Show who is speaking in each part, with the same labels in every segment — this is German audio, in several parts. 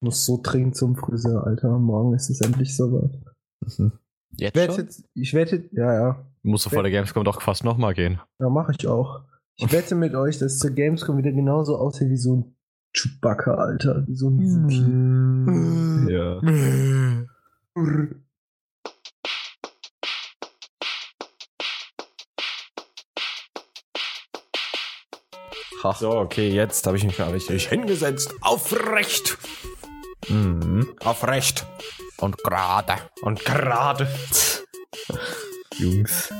Speaker 1: muss so dringend zum Friseur, Alter. Morgen ist es endlich soweit.
Speaker 2: Mhm. Jetzt
Speaker 1: Ich werde
Speaker 2: schon?
Speaker 1: jetzt, ich wette, ja, ja.
Speaker 3: Musst du vor der Gamescom doch fast nochmal gehen.
Speaker 1: Ja, mache ich auch. Ich wette mit euch, dass zur Gamescom wieder genauso aussieht wie so ein Chewbacca, Alter. Wie so ein Wookie.
Speaker 2: Ja.
Speaker 4: So, okay, jetzt habe ich mich mal richtig hingesetzt. Aufrecht.
Speaker 2: Mhm.
Speaker 4: Aufrecht.
Speaker 3: Und gerade.
Speaker 4: Und gerade.
Speaker 2: Jungs.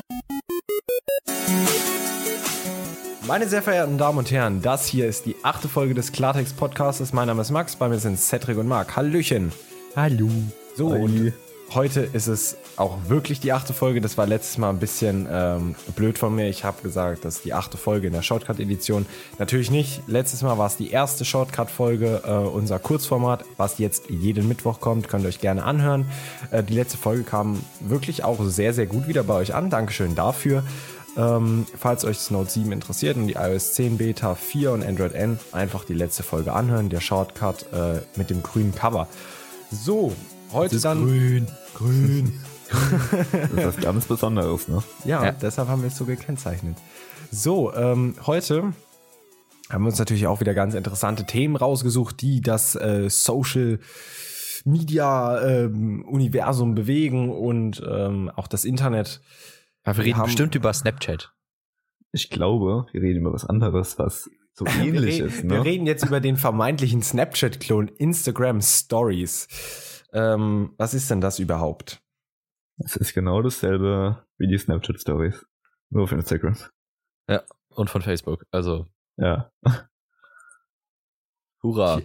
Speaker 4: Meine sehr verehrten Damen und Herren, das hier ist die achte Folge des Klartext Podcasts. Mein Name ist Max, bei mir sind Cedric und Marc. Hallöchen.
Speaker 2: Hallo.
Speaker 4: So, und heute ist es auch wirklich die achte Folge. Das war letztes Mal ein bisschen ähm, blöd von mir. Ich habe gesagt, das ist die achte Folge in der Shortcut-Edition. Natürlich nicht. Letztes Mal war es die erste Shortcut-Folge, äh, unser Kurzformat, was jetzt jeden Mittwoch kommt. Könnt ihr euch gerne anhören. Äh, die letzte Folge kam wirklich auch sehr, sehr gut wieder bei euch an. Dankeschön dafür. Ähm, falls euch das Note 7 interessiert und die iOS 10 Beta 4 und Android N, einfach die letzte Folge anhören. Der Shortcut äh, mit dem grünen Cover. So, heute dann.
Speaker 2: grün. Grün. das ist was ganz Besonderes, ne?
Speaker 4: Ja,
Speaker 3: Ja.
Speaker 4: deshalb haben wir es so gekennzeichnet. So, ähm, heute haben wir uns natürlich auch wieder ganz interessante Themen rausgesucht, die das äh, Social Media ähm, Universum bewegen und ähm, auch das Internet.
Speaker 3: Ja, wir reden
Speaker 4: haben-
Speaker 3: bestimmt über Snapchat.
Speaker 2: Ich glaube, wir reden über was anderes, was so
Speaker 4: Wir,
Speaker 2: ähnlich
Speaker 4: re
Speaker 2: ist,
Speaker 4: wir
Speaker 2: ne?
Speaker 4: reden jetzt über den vermeintlichen Snapchat-Klon Instagram Stories. Ähm, was ist denn das überhaupt?
Speaker 2: Es ist genau dasselbe wie die Snapchat Stories. Nur auf Instagram.
Speaker 3: Und von Facebook. Also,
Speaker 2: Ja.
Speaker 3: hurra.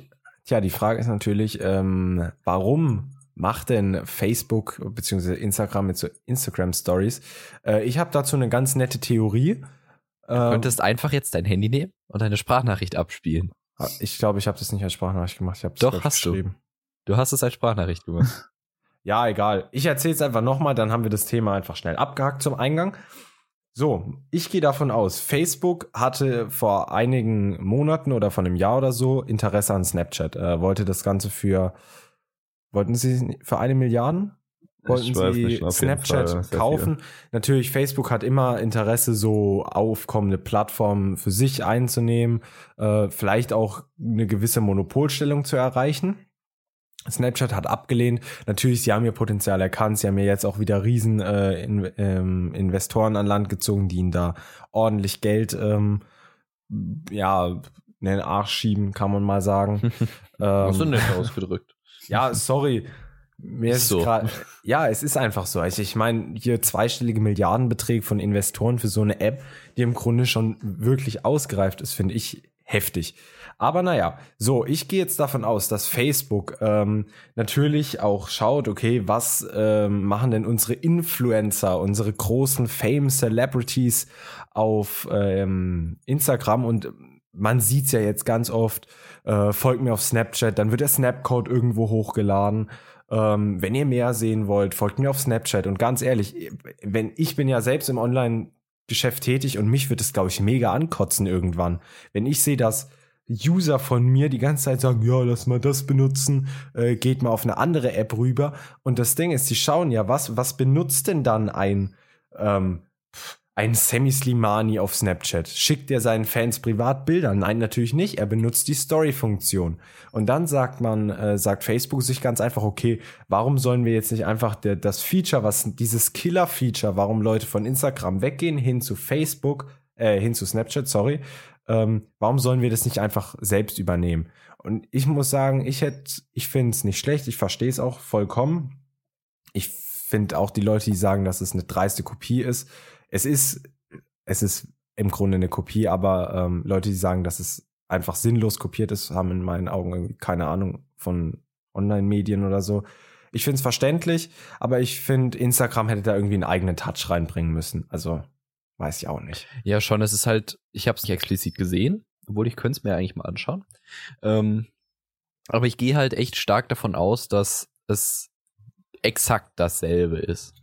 Speaker 4: Tja, die Frage ist natürlich, ähm, warum macht denn Facebook bzw. Instagram mit so Instagram Stories? Äh, ich habe dazu eine ganz nette Theorie.
Speaker 3: Du
Speaker 4: Ähm,
Speaker 3: könntest einfach jetzt dein Handy nehmen und deine Sprachnachricht abspielen.
Speaker 4: ich glaube, ich habe das nicht als Sprachnachricht gemacht. Ich habe
Speaker 3: Doch, hast du. Du hast es als Sprachnachricht gemacht.
Speaker 4: Ja, egal. Ich erzähle es einfach nochmal, dann haben wir das Thema einfach schnell abgehakt zum Eingang. So, ich gehe davon aus, Facebook hatte vor einigen Monaten oder von einem Jahr oder so Interesse an Snapchat. Äh, wollte das Ganze für, wollten sie für eine Milliarde? Wollten sie
Speaker 2: nicht,
Speaker 4: Snapchat kaufen? Natürlich, Facebook hat immer Interesse, so aufkommende Plattformen für sich einzunehmen, äh, vielleicht auch eine gewisse Monopolstellung zu erreichen. Snapchat hat abgelehnt. Natürlich, sie haben ihr Potenzial erkannt. Sie haben ja jetzt auch wieder riesen äh, in, ähm, Investoren an Land gezogen, die ihnen da ordentlich Geld ähm, ja, in den Arsch schieben, kann man mal sagen.
Speaker 3: Hast du
Speaker 4: ähm,
Speaker 3: nett ausgedrückt.
Speaker 4: ja, sorry. Mir ist
Speaker 3: so.
Speaker 4: grad, ja, es ist einfach so. Also ich meine, hier zweistellige Milliardenbeträge von Investoren für so eine App, die im Grunde schon wirklich ausgereift ist, finde ich heftig. Aber naja, so, ich gehe jetzt davon aus, dass Facebook ähm, natürlich auch schaut, okay, was ähm, machen denn unsere Influencer, unsere großen Fame Celebrities auf ähm, Instagram und man sieht's ja jetzt ganz oft, äh, folgt mir auf Snapchat, dann wird der Snapcode irgendwo hochgeladen. Ähm, wenn ihr mehr sehen wollt, folgt mir auf Snapchat. Und ganz ehrlich, wenn ich bin ja selbst im Online-Geschäft tätig und mich wird es, glaube ich, mega ankotzen irgendwann. Wenn ich sehe, dass User von mir die ganze Zeit sagen, ja, lass mal das benutzen, äh, geht mal auf eine andere App rüber. Und das Ding ist, die schauen ja, was, was benutzt denn dann ein, ähm, ein Sammy Slimani auf Snapchat? Schickt er seinen Fans privat Bilder? Nein, natürlich nicht. Er benutzt die Story-Funktion. Und dann sagt man, äh, sagt Facebook sich ganz einfach, okay, warum sollen wir jetzt nicht einfach der, das Feature, was dieses Killer-Feature, warum Leute von Instagram weggehen, hin zu Facebook, äh, hin zu Snapchat, sorry, ähm, warum sollen wir das nicht einfach selbst übernehmen? Und ich muss sagen, ich hätte, ich finde es nicht schlecht, ich verstehe es auch vollkommen. Ich finde auch die Leute, die sagen, dass es eine dreiste Kopie ist. Es ist, es ist im Grunde eine Kopie, aber ähm, Leute, die sagen, dass es einfach sinnlos kopiert ist, haben in meinen Augen keine Ahnung von Online-Medien oder so. Ich finde es verständlich, aber ich finde, Instagram hätte da irgendwie einen eigenen Touch reinbringen müssen. Also weiß ich auch nicht.
Speaker 3: Ja, schon, es ist halt, ich habe es nicht explizit gesehen, obwohl ich könnte es mir eigentlich mal anschauen. Ähm, aber ich gehe halt echt stark davon aus, dass es exakt dasselbe ist.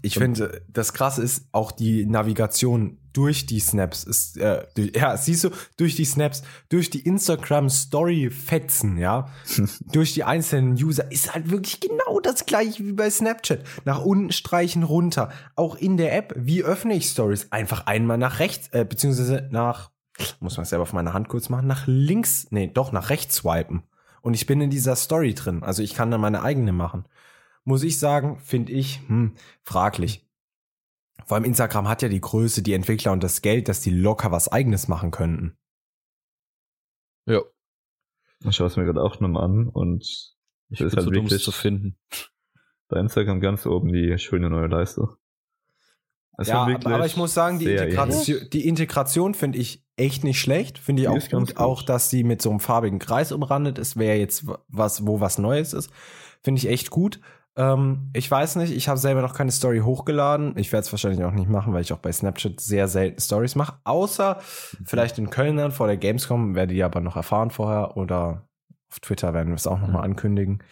Speaker 4: Ich finde, das Krasse ist auch die Navigation durch die Snaps. Ist, äh, durch, ja, siehst du, durch die Snaps, durch die Instagram-Story-Fetzen, ja, durch die einzelnen User ist halt wirklich genau das gleiche wie bei Snapchat. Nach unten streichen, runter. Auch in der App, wie öffne ich Stories? Einfach einmal nach rechts, äh, beziehungsweise nach, muss man selber auf meine Hand kurz machen, nach links, nee, doch, nach rechts swipen. Und ich bin in dieser Story drin. Also ich kann dann meine eigene machen muss ich sagen, finde ich hm, fraglich. Vor allem Instagram hat ja die Größe, die Entwickler und das Geld, dass die locker was eigenes machen könnten.
Speaker 3: Ja.
Speaker 2: Ich schaue es mir gerade auch nochmal an und
Speaker 3: Ich
Speaker 2: Das
Speaker 3: bin
Speaker 2: ist halt
Speaker 3: so dumm, es
Speaker 2: wirklich-
Speaker 3: zu finden.
Speaker 2: bei Instagram ganz oben die schöne neue Leiste. Es
Speaker 4: ja, aber, ich muss sagen, die Integration, die Integration finde ich echt nicht schlecht. Finde ich
Speaker 2: Die
Speaker 4: auch gut. Auch, dass sie mit so einem farbigen Kreis umrandet ist, wäre jetzt was, wo was Neues ist. Finde ich echt gut. Ähm, ich weiß nicht, ich habe selber noch keine Story hochgeladen. Ich werde es wahrscheinlich auch nicht machen, weil ich auch bei Snapchat sehr selten Stories mache. Außer vielleicht in Köln dann vor der Gamescom, werde ich aber noch erfahren vorher. Oder auf Twitter werden wir es auch nochmal
Speaker 3: Mhm.
Speaker 4: ankündigen.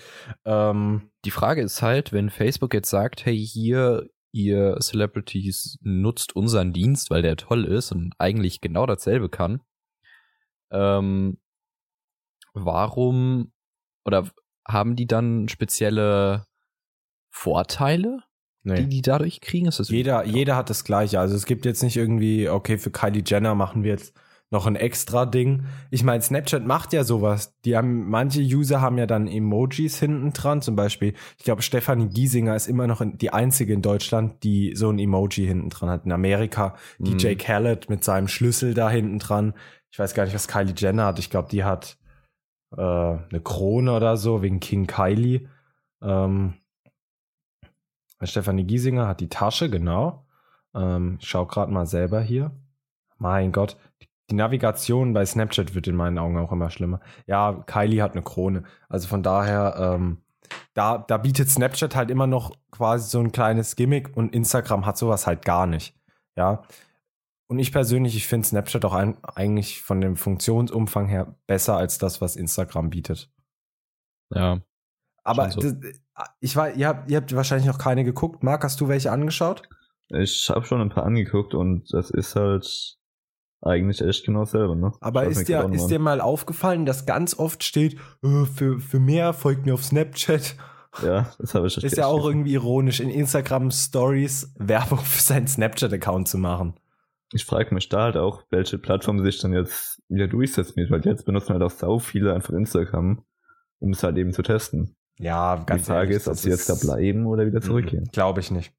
Speaker 4: Ähm,
Speaker 3: Die Frage ist halt, wenn Facebook jetzt sagt, hey, hier, ihr Celebrities nutzt unseren Dienst, weil der toll ist und eigentlich genau dasselbe kann, ähm, warum oder haben die dann spezielle Vorteile,
Speaker 4: nee.
Speaker 3: die die dadurch kriegen? Ist das
Speaker 4: Jeder, jeder hat das Gleiche. Also es gibt jetzt nicht irgendwie, okay, für Kylie Jenner machen wir jetzt noch ein extra Ding. Ich meine, Snapchat macht ja sowas. Die haben, manche User haben ja dann Emojis hinten dran. Zum Beispiel, ich glaube, Stefanie Giesinger ist immer noch die einzige in Deutschland, die so ein Emoji hinten dran hat. In Amerika,
Speaker 3: Mhm.
Speaker 4: DJ Khaled mit seinem Schlüssel da hinten dran. Ich weiß gar nicht, was Kylie Jenner hat. Ich glaube, die hat äh, eine Krone oder so, wegen King Kylie. Ähm, Stefanie Giesinger hat die Tasche, genau. Ähm, ich schau gerade mal selber hier. Mein Gott, die Navigation bei Snapchat wird in meinen Augen auch immer schlimmer. Ja, Kylie hat eine Krone. Also von daher, ähm, da, da bietet Snapchat halt immer noch quasi so ein kleines Gimmick und Instagram hat sowas halt gar nicht. Ja. Und ich persönlich, ich finde Snapchat auch ein, eigentlich von dem Funktionsumfang her besser als das, was Instagram bietet.
Speaker 3: Ja.
Speaker 4: Aber
Speaker 3: Schon so.
Speaker 4: das, ich war, ihr habt, ihr habt wahrscheinlich noch keine geguckt. Marc, hast du welche angeschaut?
Speaker 2: Ich habe schon ein paar angeguckt und das ist halt eigentlich echt genau selber, ne?
Speaker 4: Aber ist dir, ist
Speaker 2: mal
Speaker 4: dir mal aufgefallen, dass ganz oft steht, äh, für, für mehr folgt mir auf Snapchat?
Speaker 2: Ja, das habe ich
Speaker 4: Ist ja auch irgendwie ironisch, in Instagram Stories Werbung für seinen Snapchat-Account zu machen.
Speaker 2: Ich frage mich da halt auch, welche Plattform sich dann jetzt wieder durchsetzt mit, weil jetzt benutzen halt auch sau viele einfach Instagram, um es halt eben zu testen.
Speaker 4: Ja,
Speaker 2: Die Frage ist, ob sie jetzt da bleiben oder wieder zurückgehen.
Speaker 4: Glaube ich nicht.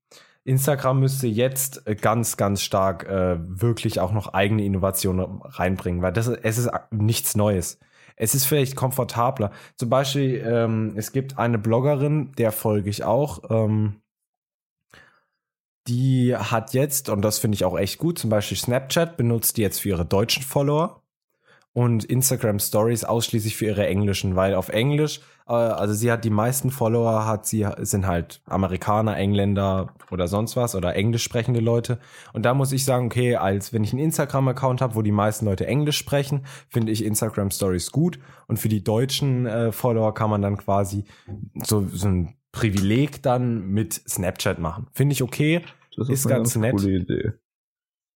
Speaker 4: Instagram müsste jetzt äh, ganz, ganz stark äh, wirklich auch noch eigene Innovationen reinbringen, weil das es ist nichts Neues. Es ist vielleicht komfortabler. Zum Beispiel, ähm, es gibt eine Bloggerin, der folge ich auch, ähm, die hat jetzt, und das finde ich auch echt gut, zum Beispiel Snapchat benutzt die jetzt für ihre deutschen Follower und Instagram Stories ausschließlich für ihre englischen, weil auf Englisch, äh, also sie hat die meisten Follower, hat sie, sind halt Amerikaner, Engländer oder sonst was oder englisch sprechende Leute. Und da muss ich sagen, okay, als wenn ich einen Instagram-Account habe, wo die meisten Leute Englisch sprechen, finde ich Instagram Stories gut. Und für die deutschen äh, Follower kann man dann quasi so, so ein Privileg dann mit Snapchat machen. Finde ich okay
Speaker 2: Das
Speaker 4: Ist
Speaker 2: eine
Speaker 4: ganz nett.
Speaker 2: coole Idee.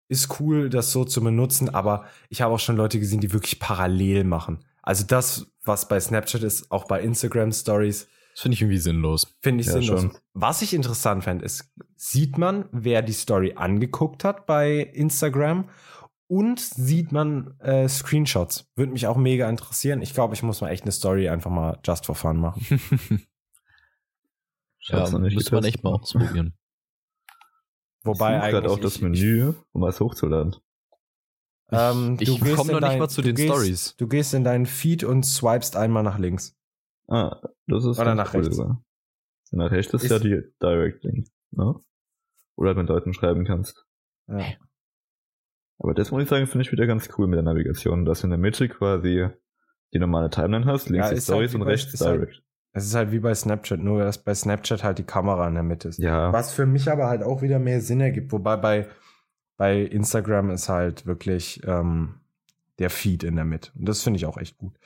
Speaker 4: Ist cool, das so zu benutzen, aber ich habe auch schon Leute gesehen, die wirklich parallel machen. Also das, was bei Snapchat ist, auch bei Instagram Stories,
Speaker 3: Das finde ich irgendwie sinnlos.
Speaker 4: finde ich
Speaker 2: Ja,
Speaker 4: sinnlos.
Speaker 2: schon.
Speaker 4: Was ich interessant fände, ist, sieht man, wer die Story angeguckt hat bei Instagram und sieht man äh, Screenshots. Würde mich auch mega interessieren. Ich glaube, ich muss mal echt eine Story einfach mal just for fun machen.
Speaker 3: Ja, müsste man echt mal ausprobieren.
Speaker 4: Wobei
Speaker 2: ich
Speaker 4: eigentlich
Speaker 2: gerade auch das
Speaker 4: ich-
Speaker 2: Menü, um was hochzuladen.
Speaker 4: Ähm,
Speaker 3: Ich
Speaker 4: du gehst
Speaker 3: komme
Speaker 4: in
Speaker 3: noch nicht
Speaker 4: dein-
Speaker 3: mal zu
Speaker 4: du
Speaker 3: den
Speaker 4: gehst,
Speaker 3: Stories.
Speaker 4: Du gehst in deinen Feed und swipest einmal nach links.
Speaker 2: Ah, das ist
Speaker 4: Oder nach rechts.
Speaker 2: sogar. Nach rechts ist,
Speaker 4: Ist-
Speaker 2: ja die Direct Link, ne? Oder halt mit Leuten schreiben kannst.
Speaker 4: Ja.
Speaker 2: Aber das muss ich sagen, finde ich wieder ganz cool mit der Navigation, dass du in der Mitte quasi die normale Timeline hast, links
Speaker 4: Ja,
Speaker 2: die
Speaker 4: ist halt
Speaker 2: Stories
Speaker 4: wie
Speaker 2: und rechts
Speaker 4: ist halt-
Speaker 2: Direct.
Speaker 4: Es ist halt wie bei Snapchat, nur dass bei Snapchat halt die Kamera in der Mitte ist.
Speaker 2: Ja,
Speaker 4: Was für mich aber halt auch wieder mehr Sinn ergibt. Wobei bei, bei Instagram ist halt wirklich ähm, der Feed in der Mitte. Und das finde ich auch echt gut.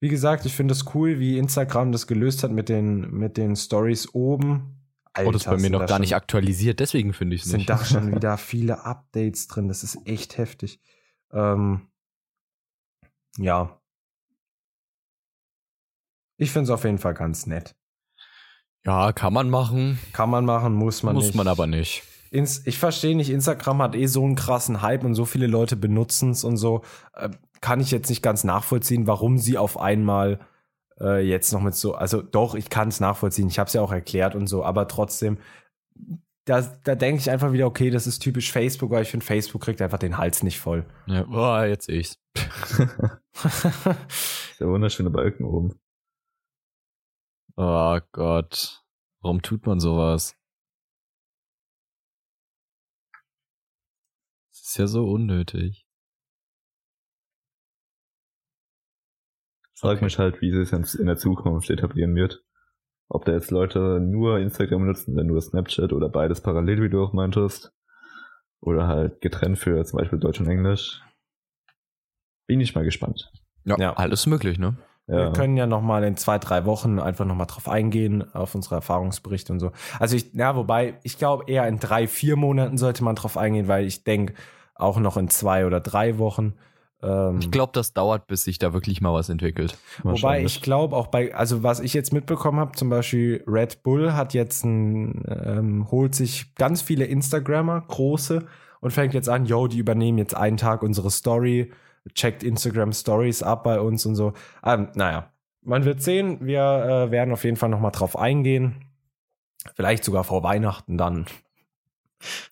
Speaker 4: Wie gesagt, ich finde es cool, wie Instagram das gelöst hat mit den, mit den Stories oben.
Speaker 3: oh, das ist bei mir
Speaker 4: sind
Speaker 3: noch gar
Speaker 4: schon-
Speaker 3: nicht aktualisiert, deswegen finde ich es
Speaker 4: sind
Speaker 3: nicht.
Speaker 4: da schon wieder viele Updates drin. Das ist echt heftig. Ähm, ja. Ich finde es auf jeden Fall ganz nett.
Speaker 3: ja, kann man machen,
Speaker 4: Kann man machen, muss man
Speaker 3: muss
Speaker 4: nicht.
Speaker 3: man aber nicht.
Speaker 4: Ins, ich verstehe nicht, Instagram hat eh so einen krassen Hype und so viele Leute benutzen es und so. Äh, kann ich jetzt nicht ganz nachvollziehen, warum sie auf einmal äh, jetzt noch mit so, also doch, ich kann es nachvollziehen, ich habe es ja auch erklärt und so, aber trotzdem, da, da denke ich einfach wieder, okay, das ist typisch Facebook, weil ich finde, Facebook kriegt einfach den Hals nicht voll.
Speaker 3: Ja, oh, jetzt sehe ich's.
Speaker 2: Der wunderschöne Balken oben.
Speaker 3: Oh Gott. Warum tut man sowas? Das ist ja so unnötig.
Speaker 2: Frag
Speaker 3: Okay.
Speaker 2: mich halt, wie es in der Zukunft etablieren wird. Ob da jetzt Leute nur Instagram nutzen, dann nur Snapchat oder beides parallel, wie du auch meintest. Oder halt getrennt für zum Beispiel Deutsch und Englisch. Bin ich mal gespannt.
Speaker 3: Ja,
Speaker 4: Ja.
Speaker 3: alles möglich, ne?
Speaker 4: Wir
Speaker 2: Ja.
Speaker 4: können ja noch mal in zwei, drei Wochen einfach noch mal drauf eingehen, auf unsere Erfahrungsberichte und so. Also ich, ja, wobei, ich glaube eher in drei, vier Monaten sollte man drauf eingehen, weil ich denke, auch noch in zwei oder drei Wochen. Ähm,
Speaker 3: Ich glaube, das dauert, bis sich da wirklich mal was entwickelt.
Speaker 4: Wobei ich glaube auch bei, also was ich jetzt mitbekommen habe, zum Beispiel Red Bull hat jetzt ein, ähm, holt sich ganz viele Instagrammer, große, und fängt jetzt an, yo, die übernehmen jetzt einen Tag unsere Story, checkt Instagram Stories ab bei uns und so. Ähm, naja, man wird sehen, wir äh, werden auf jeden Fall nochmal drauf eingehen. Vielleicht sogar vor Weihnachten dann.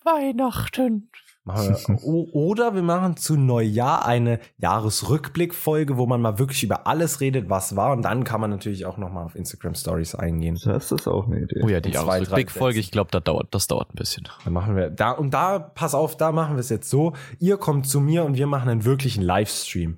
Speaker 3: Weihnachten.
Speaker 4: Machen wir, o- oder wir machen zu Neujahr eine Jahresrückblickfolge, wo man mal wirklich über alles redet, was war. Und dann kann man natürlich auch nochmal auf Instagram Stories eingehen.
Speaker 2: Das ist auch eine Idee.
Speaker 3: Oh ja, die Jahresrückblickfolge, ich glaube, das dauert, das dauert ein bisschen.
Speaker 4: Dann machen wir da und da, pass auf, da machen wir es jetzt so. Ihr kommt zu mir und wir machen einen wirklichen Livestream.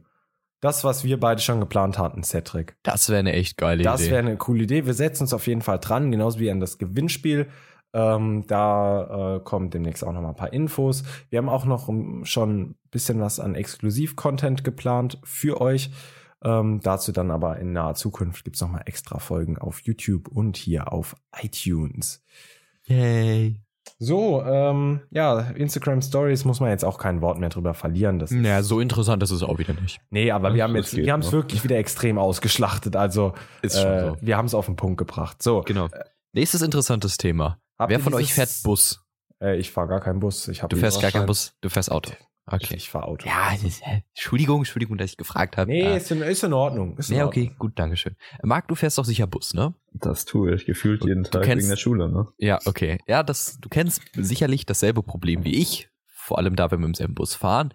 Speaker 4: Das, was wir beide schon geplant hatten, Cedric.
Speaker 3: Das wäre eine echt geile
Speaker 4: Das
Speaker 3: Idee.
Speaker 4: wäre eine coole Idee. Wir setzen uns auf jeden Fall dran, genauso wie an das Gewinnspiel. Ähm, da äh, kommt demnächst auch noch mal ein paar Infos. Wir haben auch noch um, schon ein bisschen was an Exklusiv-Content geplant für euch. Ähm, dazu dann aber in naher Zukunft gibt's noch mal extra Folgen auf YouTube und hier auf iTunes.
Speaker 3: Yay.
Speaker 4: So, ähm, ja, Instagram Stories muss man jetzt auch kein Wort mehr drüber verlieren. Das ist,
Speaker 3: Ja, so interessant ist es auch wieder nicht.
Speaker 4: nee, aber wir haben jetzt, wir haben es wirklich wieder extrem ausgeschlachtet. Also,
Speaker 3: Ist schon
Speaker 4: äh,
Speaker 3: so.
Speaker 4: wir haben es auf den Punkt gebracht. So,
Speaker 3: Genau. Nächstes interessantes Thema.
Speaker 4: Habt
Speaker 3: Wer von euch fährt Bus?
Speaker 4: Äh, ich fahre gar keinen Bus. Ich hab
Speaker 3: Du fährst gar keinen. Bus, du fährst Auto.
Speaker 4: Ich,
Speaker 3: Okay.
Speaker 4: ich fahre Auto.
Speaker 3: Ja, ist-? Entschuldigung, Entschuldigung, dass ich gefragt habe.
Speaker 4: Nee,
Speaker 3: ja.
Speaker 4: ist, in, ist in Ordnung. Ist in
Speaker 3: Ja,
Speaker 4: Ordnung.
Speaker 3: okay, gut, dankeschön. Marc, du fährst doch sicher Bus, ne?
Speaker 2: Das tue ich gefühlt jeden
Speaker 3: Du
Speaker 2: Tag
Speaker 3: kennst-
Speaker 2: wegen der Schule, ne?
Speaker 3: Ja, okay. Ja, das, du kennst sicherlich dasselbe Problem wie ich. Vor allem da, wenn wir im selben Bus fahren.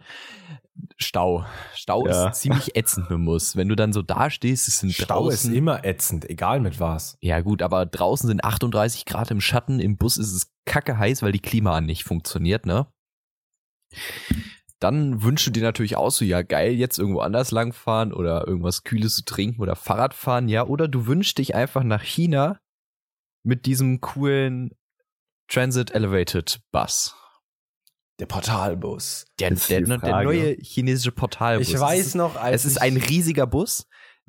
Speaker 3: Stau. Stau
Speaker 2: Ja.
Speaker 3: ist ziemlich ätzend mit Bus. Wenn du dann so da stehst, es sind
Speaker 4: Stau ist
Speaker 3: draußen.
Speaker 4: immer ätzend, egal mit was.
Speaker 3: ja, gut, aber draußen sind 38 Grad im Schatten. Im Bus ist es kacke heiß, weil die Klimaanlage nicht funktioniert, ne? Dann wünschst du dir natürlich auch so, ja geil, jetzt irgendwo anders langfahren oder irgendwas Kühles zu trinken oder Fahrrad fahren, ja. Oder du wünschst dich einfach nach China mit diesem coolen Transit Elevated Bus.
Speaker 4: Der Portalbus.
Speaker 3: Der, der, ne, der neue chinesische Portalbus.
Speaker 4: Ich
Speaker 3: Es
Speaker 4: weiß
Speaker 3: ist,
Speaker 4: noch, als
Speaker 3: es ist
Speaker 4: ich,
Speaker 3: ein riesiger Bus,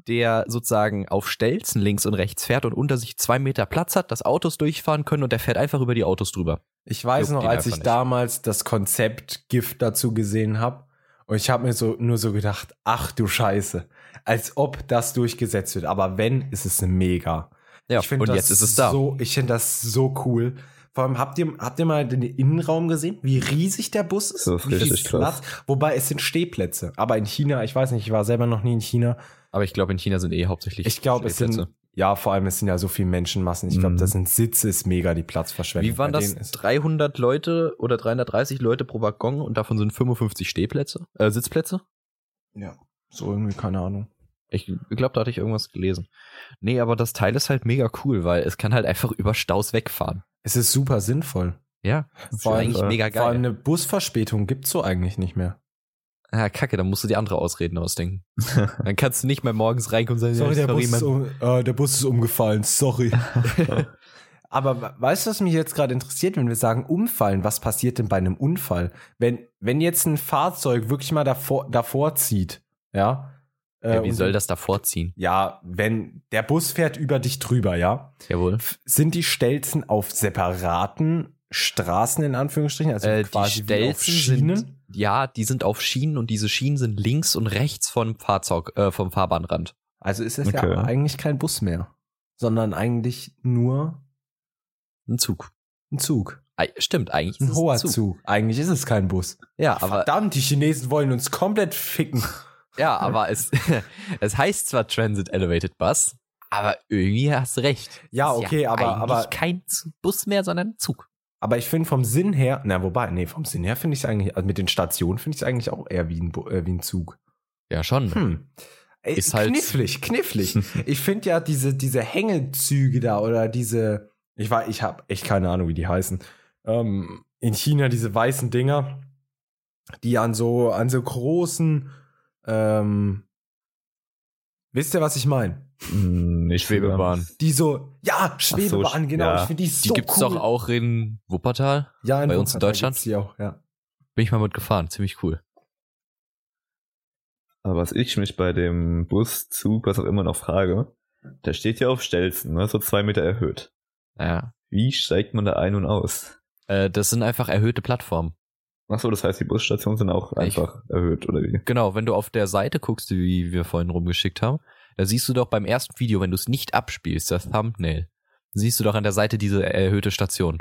Speaker 3: der sozusagen auf Stelzen links und rechts fährt und unter sich zwei Meter Platz hat, dass Autos durchfahren können und der fährt einfach über die Autos drüber.
Speaker 4: Ich weiß
Speaker 3: Juckt
Speaker 4: noch, als ich
Speaker 3: nicht.
Speaker 4: damals das Konzept Gift dazu gesehen habe. Und ich habe mir so nur so gedacht, ach du Scheiße, als ob das durchgesetzt wird. Aber wenn, ist es mega.
Speaker 3: Ja,
Speaker 4: ich
Speaker 3: und
Speaker 4: das
Speaker 3: jetzt ist es da.
Speaker 4: So, ich finde das so cool. Vor allem habt ihr, habt ihr mal den Innenraum gesehen, wie riesig der Bus ist?
Speaker 2: Das ist richtig krass.
Speaker 4: Wobei es sind Stehplätze. Aber in China, ich weiß nicht, ich war selber noch nie in China.
Speaker 3: Aber ich glaube, in China sind eh hauptsächlich
Speaker 4: Ich glaube, es sind,
Speaker 3: Stehplätze.
Speaker 4: ja, vor allem, es sind ja so viele Menschenmassen. Ich glaube,
Speaker 2: Mhm.
Speaker 4: das sind Sitze, ist mega die Platzverschwendung.
Speaker 3: Wie waren das?
Speaker 4: denen ist.
Speaker 3: 300 Leute oder 330 Leute pro Waggon und davon sind 55 Stehplätze, äh, Sitzplätze?
Speaker 4: Ja, so irgendwie, keine Ahnung.
Speaker 3: Ich glaube, da hatte ich irgendwas gelesen. Nee, aber das Teil ist halt mega cool, weil es kann halt einfach über Staus wegfahren.
Speaker 4: Es ist super sinnvoll.
Speaker 3: Ja, das ist
Speaker 4: Vor allem-
Speaker 3: eigentlich mega
Speaker 4: Vor allem
Speaker 3: geil.
Speaker 4: eine Busverspätung gibt's so eigentlich nicht mehr.
Speaker 3: Ah, kacke, dann musst du die andere Ausreden ausdenken. dann kannst du nicht mehr morgens reinkommen und sagen,
Speaker 4: Sorry,
Speaker 3: ja,
Speaker 4: der, Bus ist um, äh, der Bus ist umgefallen, sorry. Aber we- weißt du, was mich jetzt gerade interessiert, wenn wir sagen umfallen, was passiert denn bei einem Unfall? Wenn, wenn jetzt ein Fahrzeug wirklich mal davor, davor zieht, ja, Äh,
Speaker 3: Ja, wie soll das da vorziehen?
Speaker 4: Ja, wenn der Bus fährt über dich drüber, ja,
Speaker 3: Jawohl.
Speaker 4: sind die Stelzen auf separaten Straßen in Anführungsstrichen, also
Speaker 3: Äh, die
Speaker 4: quasi auf
Speaker 3: Stelzen
Speaker 4: Schienen?
Speaker 3: sind, ja, die sind auf Schienen und diese Schienen sind links und rechts vom Fahrzeug, äh, vom Fahrbahnrand.
Speaker 4: Also ist es
Speaker 2: Okay.
Speaker 4: ja eigentlich kein Bus mehr, sondern eigentlich nur
Speaker 3: Ein Zug.
Speaker 4: ein Zug.
Speaker 3: Stimmt, eigentlich
Speaker 4: Ein
Speaker 3: ist es
Speaker 4: hoher
Speaker 3: ein
Speaker 4: Zug.
Speaker 3: Zug.
Speaker 4: Eigentlich ist es kein Bus.
Speaker 3: Ja, aber
Speaker 4: Verdammt, die Chinesen wollen uns komplett ficken.
Speaker 3: Ja, aber es, es heißt zwar Transit Elevated Bus, aber irgendwie hast du recht.
Speaker 4: Ja, okay, aber-
Speaker 3: eigentlich
Speaker 4: aber-
Speaker 3: kein Bus mehr, sondern Zug.
Speaker 4: Aber ich finde vom Sinn her, na wobei, nee, vom Sinn her finde ich es eigentlich, also mit den Stationen finde ich es eigentlich auch eher wie ein, äh, wie ein Zug.
Speaker 3: Ja, schon.
Speaker 4: Hm.
Speaker 3: Ist halt-
Speaker 4: knifflig, knifflig. ich finde ja diese, diese Hängezüge da oder diese, ich war, ich habe echt keine Ahnung, wie die heißen. Ähm, in China diese weißen Dinger, die an so, an so großen, ähm, wisst ihr, was ich meine?
Speaker 2: Hm, Nicht
Speaker 3: Schwebebahn.
Speaker 4: Die so, ja, Schwebebahn, genau.
Speaker 2: ja.
Speaker 4: Ich finde die
Speaker 3: Die
Speaker 4: so
Speaker 3: gibt's
Speaker 4: cool.
Speaker 3: doch auch in Wuppertal.
Speaker 4: ja,
Speaker 3: bei uns in
Speaker 4: Wuppertal
Speaker 3: Deutschland?
Speaker 4: gibt's Die auch, ja.
Speaker 3: Bin ich mal mitgefahren. Ziemlich cool.
Speaker 2: Aber was ich mich bei dem Bus, Zug, was auch immer noch frage, da steht ja auf Stelzen, ne, so zwei Meter erhöht.
Speaker 3: Ja.
Speaker 2: Wie steigt man da ein und aus?
Speaker 3: Äh, das sind einfach erhöhte Plattformen.
Speaker 2: Ach so, das heißt, die Busstationen sind auch
Speaker 3: Ich-
Speaker 2: einfach erhöht, oder wie?
Speaker 3: Genau, wenn du auf der Seite guckst, wie wir vorhin rumgeschickt haben, da siehst du doch beim ersten Video, wenn du es nicht abspielst, das Thumbnail, siehst du doch an der Seite diese erhöhte Station.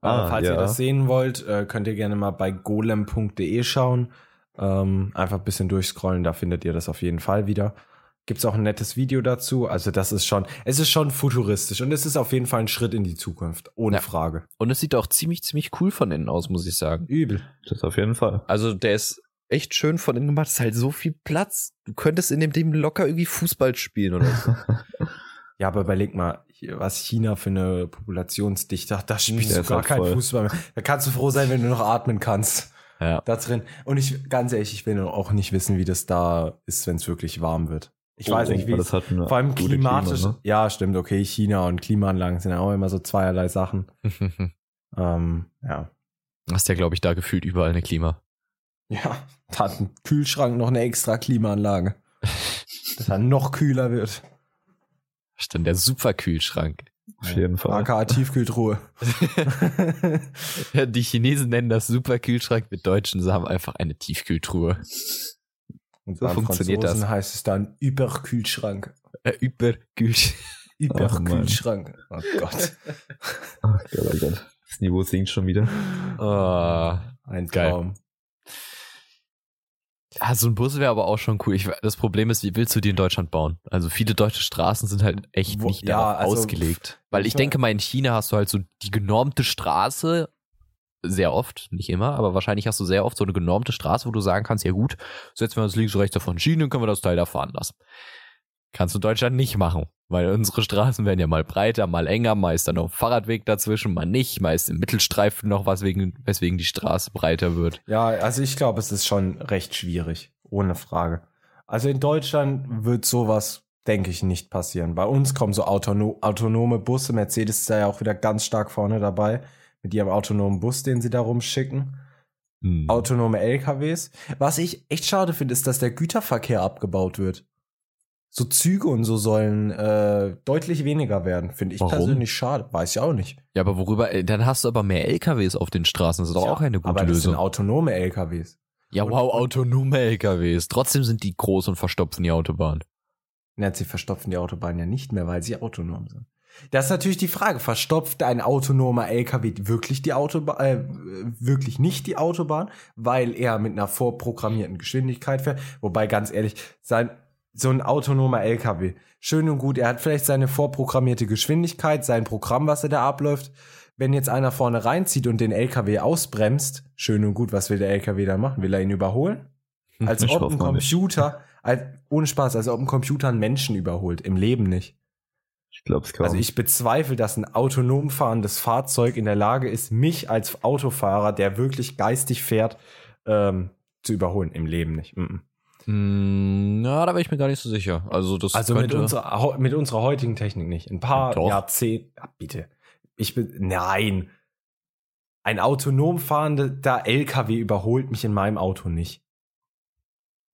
Speaker 2: Ah,
Speaker 4: äh, falls
Speaker 2: ja.
Speaker 4: ihr das sehen wollt, äh, könnt ihr gerne mal bei golem.de schauen. Ähm, einfach ein bisschen durchscrollen, da findet ihr das auf jeden Fall wieder. Gibt's auch ein nettes Video dazu. Also das ist schon, es ist schon futuristisch und es ist auf jeden Fall ein Schritt in die Zukunft, ohne
Speaker 3: Ja.
Speaker 4: Frage.
Speaker 3: Und es sieht auch ziemlich, ziemlich cool von innen aus, muss ich sagen.
Speaker 4: Übel.
Speaker 2: Das auf jeden Fall.
Speaker 3: Also der ist echt schön von innen gemacht. Es ist halt so viel Platz. Du könntest in dem Ding locker irgendwie Fußball spielen oder so.
Speaker 4: Ja, aber überleg mal, was China für eine Populationsdichte hat. Da spielst
Speaker 2: Der
Speaker 4: du
Speaker 2: ist
Speaker 4: gar
Speaker 2: halt
Speaker 4: keinen
Speaker 2: voll.
Speaker 4: Fußball mehr. Da kannst du froh sein, wenn du noch atmen kannst.
Speaker 3: ja.
Speaker 4: Da drin. Und ich, ganz ehrlich, ich will auch nicht wissen, wie das da ist, wenn es wirklich warm wird. Ich weiß nicht, wie es
Speaker 2: das hat
Speaker 4: Vor allem klimatisch.
Speaker 2: Klima, ne?
Speaker 4: Ja, stimmt, okay. China und Klimaanlagen sind ja auch immer so zweierlei Sachen. Ähm, ja.
Speaker 3: Hast ja, glaube ich, da gefühlt überall eine Klima.
Speaker 4: Ja, da hat ein Kühlschrank noch eine extra Klimaanlage. dass er noch kühler wird.
Speaker 3: Stimmt, der Superkühlschrank.
Speaker 2: Auf jeden Fall.
Speaker 4: AKA Tiefkühltruhe.
Speaker 3: Die Chinesen nennen das Superkühlschrank, wir Deutschen haben einfach eine Tiefkühltruhe.
Speaker 4: Und
Speaker 3: So funktioniert
Speaker 4: Franzosen
Speaker 3: das.
Speaker 4: heißt es dann Überkühlschrank.
Speaker 3: Äh, Überkühlschrank.
Speaker 4: Überkühlschrank. Oh, Gott.
Speaker 2: Ach Gott, oh Gott. Das Niveau sinkt schon wieder.
Speaker 3: Oh.
Speaker 4: Ein. Traum.
Speaker 3: Ah, so ein Bus wäre aber auch schon cool. Ich, das Problem ist, wie willst du die in Deutschland bauen? Also viele deutsche Straßen sind halt echt
Speaker 4: Wo-
Speaker 3: nicht
Speaker 4: ja,
Speaker 3: darauf
Speaker 4: also,
Speaker 3: ausgelegt. Weil ich- denke mal, in China hast du halt so die genormte Straße, sehr oft, nicht immer, aber wahrscheinlich hast du sehr oft so eine genormte Straße, wo du sagen kannst, ja gut, setzen wir uns links und rechts davon Schienen, können wir das Teil da fahren lassen. Kannst du in Deutschland nicht machen, weil unsere Straßen werden ja mal breiter, mal enger, mal ist dann noch ein Fahrradweg dazwischen, mal nicht, mal ist im Mittelstreifen noch was, wegen, weswegen die Straße breiter wird.
Speaker 4: Ja, also ich glaube, es ist schon recht schwierig. Ohne Frage. Also in Deutschland wird sowas, denke ich, nicht passieren. Bei uns kommen so autono autonome Busse. Mercedes ist da ja auch wieder ganz stark vorne dabei. Mit ihrem autonomen Bus, den sie da rumschicken.
Speaker 3: Hm.
Speaker 4: Autonome LKWs. Was ich echt schade finde, ist, dass der Güterverkehr abgebaut wird. So Züge und so sollen äh, deutlich weniger werden. Finde ich
Speaker 3: Warum?
Speaker 4: persönlich schade. Weiß ich auch nicht.
Speaker 3: Ja, aber worüber, äh, dann hast du aber mehr LKWs auf den Straßen, das ist doch
Speaker 4: Ja,
Speaker 3: auch eine gute
Speaker 4: aber das
Speaker 3: Lösung.
Speaker 4: sind autonome LKWs.
Speaker 3: Ja, wow, autonome LKWs. Trotzdem sind die groß und verstopfen die Autobahn.
Speaker 4: Ja, sie verstopfen die Autobahn ja nicht mehr, weil sie autonom sind. Das ist natürlich die Frage, verstopft ein autonomer LKW wirklich die Autobahn, äh, wirklich nicht die Autobahn, weil er mit einer vorprogrammierten Geschwindigkeit fährt. Wobei, ganz ehrlich, sein, so ein autonomer LKW, schön und gut, er hat vielleicht seine vorprogrammierte Geschwindigkeit, sein Programm, was er da abläuft. Wenn jetzt einer vorne reinzieht und den LKW ausbremst, schön und gut, was will der LKW dann machen? Will er ihn überholen? Als
Speaker 2: Ich
Speaker 4: ob ein. Computer, als, ohne Spaß, als ob ein Computer einen Menschen überholt. Im Leben nicht.
Speaker 2: Ich glaube es kaum.
Speaker 4: Also ich bezweifle, dass ein autonom fahrendes Fahrzeug in der Lage ist, mich als Autofahrer, der wirklich geistig fährt, ähm, zu überholen. Im Leben nicht. Mhm.
Speaker 3: Hm, na, da bin ich mir gar nicht so sicher. Also das
Speaker 4: Also mit unserer, mit unserer heutigen Technik nicht. Ein paar
Speaker 3: Doch.
Speaker 4: Jahrzehnte. Ja, bitte. Ich bin. Nein. Ein autonom fahrender LKW überholt mich in meinem Auto nicht.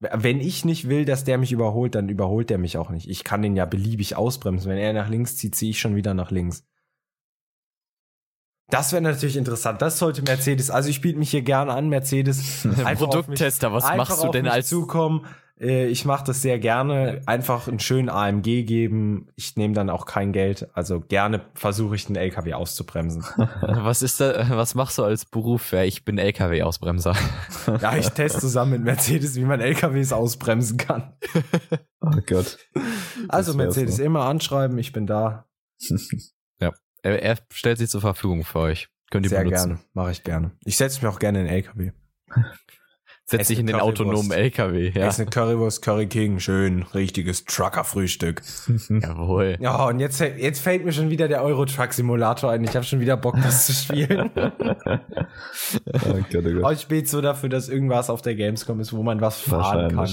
Speaker 4: Wenn ich nicht will, dass der mich überholt, dann überholt der mich auch nicht. Ich kann den ja beliebig ausbremsen. Wenn er nach links zieht, ziehe ich schon wieder nach links. Das wäre natürlich interessant. Das sollte Mercedes. Also ich biete mich hier gerne an, Mercedes.
Speaker 3: Produkttester, was machst du denn als
Speaker 4: zukommen? Äh, Ich mache das sehr gerne. Einfach einen schönen AMG geben. Ich nehme dann auch kein Geld. Also gerne versuche ich den LKW auszubremsen.
Speaker 3: was ist da, was machst du als Beruf? Ja, ich bin LKW-Ausbremser.
Speaker 4: ja, ich teste zusammen mit Mercedes, wie man LKWs ausbremsen kann.
Speaker 2: Oh Gott.
Speaker 4: Also Mercedes
Speaker 2: noch.
Speaker 4: immer anschreiben. Ich bin da.
Speaker 3: Er, er stellt sich zur Verfügung für euch. Könnt ihr
Speaker 4: Sehr
Speaker 3: benutzen.
Speaker 4: gerne. Mache ich gerne. Ich setze mich auch gerne in den LKW.
Speaker 3: Setz dich in den
Speaker 4: Currywurst.
Speaker 3: autonomen LKW. Ja.
Speaker 4: Ess eine Currywurst, Curry King. Schön. Richtiges Trucker-Frühstück.
Speaker 3: Jawohl.
Speaker 4: Ja, und jetzt, jetzt fällt mir schon wieder der Euro Truck Simulator ein. Ich habe schon wieder Bock, das zu spielen.
Speaker 2: oh Gott, oh Gott.
Speaker 4: Heute spät so dafür, dass irgendwas auf der Gamescom ist, wo man was fahren kann.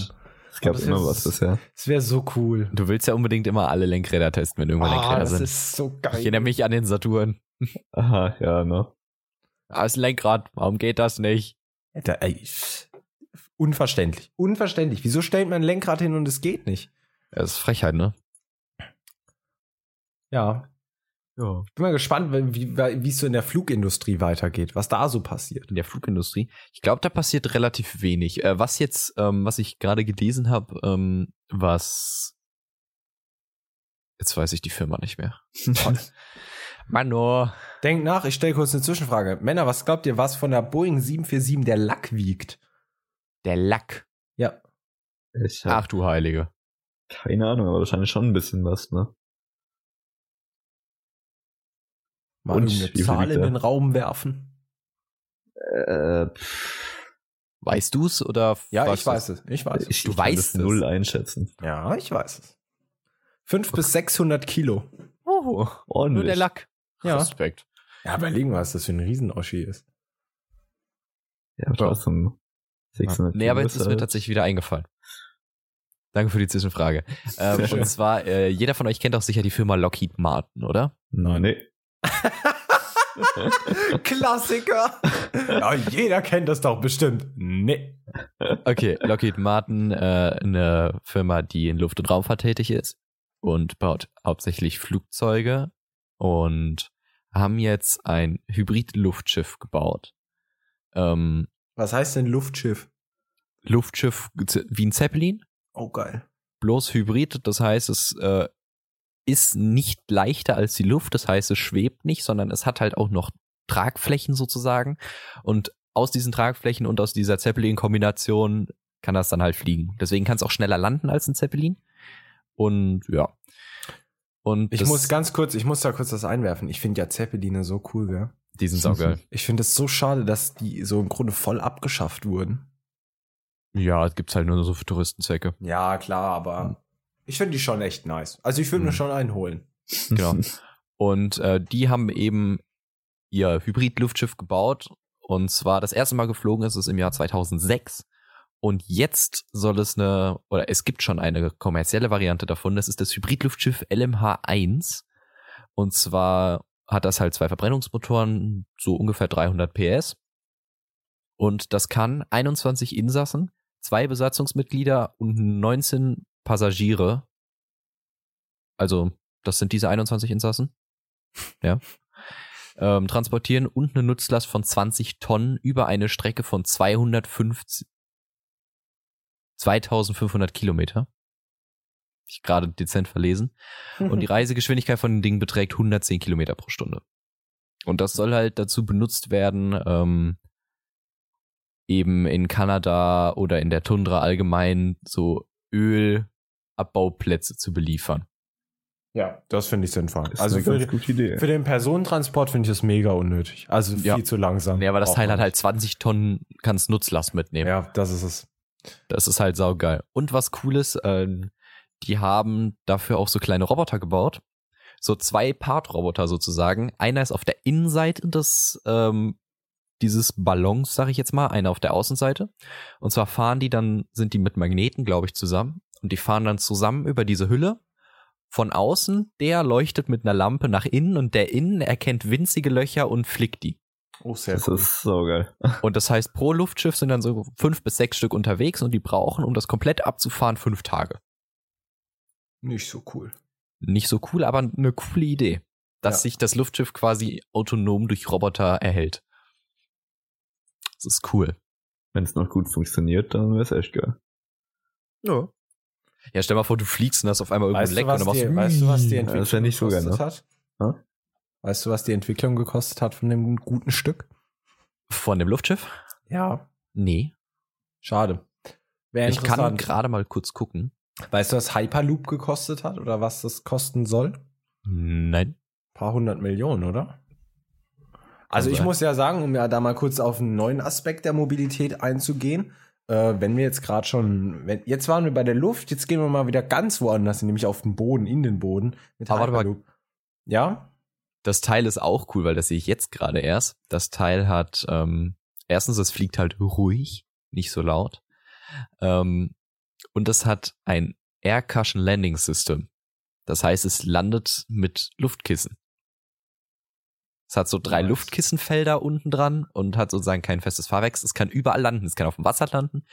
Speaker 2: Es gab
Speaker 4: das
Speaker 2: immer
Speaker 4: ist-
Speaker 2: was bisher.
Speaker 4: Das wäre so cool.
Speaker 3: Du willst ja unbedingt immer alle Lenkräder testen, wenn irgendwann
Speaker 4: Ah,
Speaker 3: Lenkräder
Speaker 4: das
Speaker 3: sind.
Speaker 4: ist so geil.
Speaker 3: Ich erinnere mich an den Saturn.
Speaker 2: Aha, ja, ne?
Speaker 3: Ah, ist ein Lenkrad. Warum geht das nicht?
Speaker 4: Da, ey, unverständlich. Unverständlich. Wieso stellt man ein Lenkrad hin und es geht nicht?
Speaker 3: Das ist Frechheit, ne?
Speaker 4: Ja.
Speaker 3: Ja.
Speaker 4: Ich bin mal gespannt, wie wie es so in der Flugindustrie weitergeht, was da so passiert.
Speaker 3: In der Flugindustrie. Ich glaube, da passiert relativ wenig. Äh, was jetzt, ähm, was ich gerade gelesen habe, ähm, was jetzt weiß ich die Firma nicht mehr. Mano.
Speaker 4: Denkt nach, ich stelle kurz eine Zwischenfrage. Männer, was glaubt ihr, was von der Boeing 747 der Lack wiegt?
Speaker 3: Der Lack.
Speaker 4: Ja.
Speaker 2: Ich hab
Speaker 3: Ach du Heilige.
Speaker 2: keine Ahnung, aber wahrscheinlich schon ein bisschen was, ne?
Speaker 4: Mal
Speaker 2: Und viel
Speaker 4: Zahl in den Raum werfen.
Speaker 2: Äh,
Speaker 3: Weißt du's oder?
Speaker 4: Ja, ich weiß es. Ich weiß es.
Speaker 2: ich,
Speaker 3: Du
Speaker 2: ich kann
Speaker 3: weißt
Speaker 2: das
Speaker 3: es.
Speaker 2: null einschätzen.
Speaker 4: Ja, ich weiß es. 5 bis 600 Kilo.
Speaker 3: Oh, nur
Speaker 2: Ordentlich.
Speaker 3: der Lack.
Speaker 4: Ja.
Speaker 3: Respekt.
Speaker 4: Ja, überlegen wir, was das für ein Riesenoschi ist.
Speaker 2: Ja, trotzdem. 600
Speaker 3: Nee, aber jetzt ist mir tatsächlich wieder eingefallen. Danke für die Zwischenfrage. Ähm, und zwar, äh, jeder von euch kennt auch sicher die Firma Lockheed Martin, oder?
Speaker 2: Nein, nee.
Speaker 4: Klassiker! ja, jeder kennt das doch bestimmt. Nee.
Speaker 3: Okay, Lockheed Martin, äh, eine Firma, die in Luft- und Raumfahrt tätig ist und baut hauptsächlich Flugzeuge und haben jetzt ein Hybrid-Luftschiff gebaut. Ähm,
Speaker 4: Was heißt denn Luftschiff?
Speaker 3: Luftschiff wie ein Zeppelin,
Speaker 4: Oh, geil.
Speaker 3: bloß Hybrid. Das heißt, es äh, ist nicht leichter als die Luft. Das heißt, es schwebt nicht, sondern es hat halt auch noch Tragflächen sozusagen. Und aus diesen Tragflächen und aus dieser Zeppelin-Kombination kann das dann halt fliegen. Deswegen kann es auch schneller landen als ein Zeppelin. Und ja. Und
Speaker 4: Ich muss ganz kurz, ich muss da kurz das einwerfen. Ich finde ja Zeppeline so cool, gell?
Speaker 3: Die sind saugeil.
Speaker 4: Ich finde es so schade, dass die so im Grunde voll abgeschafft wurden.
Speaker 3: ja, es gibt's halt nur so für Touristenzwecke.
Speaker 4: Ja, klar, aber ich finde die schon echt nice. Also ich würde mir
Speaker 3: Mhm.
Speaker 4: schon einen holen.
Speaker 3: Genau. Und äh, die haben eben ihr Hybrid-Luftschiff gebaut. Und zwar das erste Mal geflogen ist es im Jahr 2006. Und jetzt soll es eine, oder es gibt schon eine kommerzielle Variante davon. Das ist das Hybrid-Luftschiff LMH1. Und zwar hat das halt zwei Verbrennungsmotoren, so ungefähr 300 PS. Und das kann 21 Insassen, zwei Besatzungsmitglieder und 19 Passagiere. Also, das sind diese 21 Insassen. Ja. Ähm, transportieren und eine Nutzlast von 20 Tonnen über eine Strecke von 250, 2500 Kilometer. Ich gerade dezent verlesen. Und die Reisegeschwindigkeit von dem Ding beträgt 110 Kilometer pro Stunde. Und das soll halt dazu benutzt werden, ähm, eben in Kanada oder in der Tundra allgemein so Ölabbauplätze zu beliefern.
Speaker 4: Ja, das finde ich sinnvoll.
Speaker 2: Das ist
Speaker 4: Also für,
Speaker 2: ganz gute Idee.
Speaker 4: für den Personentransport finde ich das mega unnötig. Also viel
Speaker 3: Ja.
Speaker 4: zu langsam.
Speaker 3: Ja, aber das Teil hat halt 20 Tonnen, kannst Nutzlast mitnehmen.
Speaker 4: Ja, das ist es.
Speaker 3: Das ist halt saugeil. Und was cool ist, ähm, die haben dafür auch so kleine Roboter gebaut. So zwei Part-Roboter sozusagen. Einer ist auf der Innenseite des ähm, dieses Ballons, sag ich jetzt mal, einer auf der Außenseite. Und zwar fahren die dann, sind die mit Magneten, glaube ich, zusammen. Und die fahren dann zusammen über diese Hülle. Von außen, der leuchtet mit einer Lampe nach innen und der innen erkennt winzige Löcher und flickt die.
Speaker 4: Oh, sehr
Speaker 2: Das ist so geil.
Speaker 3: Und das heißt, pro Luftschiff sind dann so fünf bis sechs Stück unterwegs und die brauchen, um das komplett abzufahren, fünf Tage.
Speaker 4: Nicht so cool.
Speaker 3: Nicht so cool, aber eine coole Idee, dass
Speaker 4: Ja.
Speaker 3: sich das Luftschiff quasi autonom durch Roboter erhält. Das ist cool.
Speaker 2: Wenn es noch gut funktioniert, dann wäre es echt geil.
Speaker 3: Ja. Ja, stell mal vor, du fliegst und hast auf einmal irgendwo
Speaker 4: Weißt
Speaker 3: ein
Speaker 4: du,
Speaker 3: Leck und
Speaker 4: was
Speaker 3: dann machst du,
Speaker 4: weißt du, was die
Speaker 2: Ja,
Speaker 4: Entwicklung
Speaker 2: das wär nicht so
Speaker 4: gekostet
Speaker 2: ne?
Speaker 4: hat?
Speaker 2: Ja?
Speaker 4: Weißt du, was die Entwicklung gekostet hat von dem guten Stück?
Speaker 3: von dem Luftschiff?
Speaker 4: Ja.
Speaker 3: Nee.
Speaker 4: Schade. Wäre
Speaker 3: Ich kann gerade mal kurz gucken.
Speaker 4: Weißt du, was Hyperloop gekostet hat oder was das kosten soll?
Speaker 3: Nein.
Speaker 4: paar hundert Millionen, oder? Also ich muss ja sagen, um ja da mal kurz auf einen neuen Aspekt der Mobilität einzugehen, äh, wenn wir jetzt gerade schon, wenn, jetzt waren wir bei der Luft, jetzt gehen wir mal wieder ganz woanders, nämlich auf den Boden, in den Boden. Mit
Speaker 3: Aber warte mal.
Speaker 4: Hyperloop. Ja?
Speaker 3: Das Teil ist auch cool, weil das sehe ich jetzt gerade erst. Das Teil hat, ähm, erstens, es fliegt halt ruhig, nicht so laut. Ähm, und es hat ein Air Cushion Landing System. Das heißt, es landet mit Luftkissen. Es hat so drei
Speaker 4: Nice.
Speaker 3: Luftkissenfelder unten dran und hat sozusagen kein festes Fahrwerk. Es kann überall landen. Es kann auf dem Wasser landen,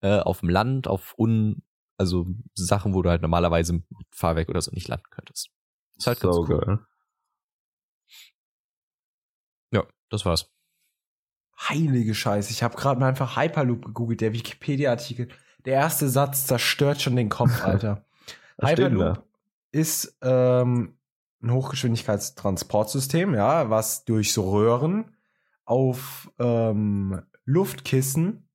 Speaker 3: äh, auf dem Land, auf un, also Sachen, wo du halt normalerweise mit Fahrwerk oder so nicht landen könntest. Ist halt ganz
Speaker 2: so
Speaker 3: cool.
Speaker 2: geil.
Speaker 3: Ja, das war's.
Speaker 4: Heilige Scheiße, ich habe gerade mal einfach Hyperloop gegoogelt, der Wikipedia-Artikel. Der erste Satz zerstört schon den Kopf, Alter. Hyperloop ist ähm, ein Hochgeschwindigkeitstransportsystem, ja, was durch so Röhren auf ähm, Luftkissen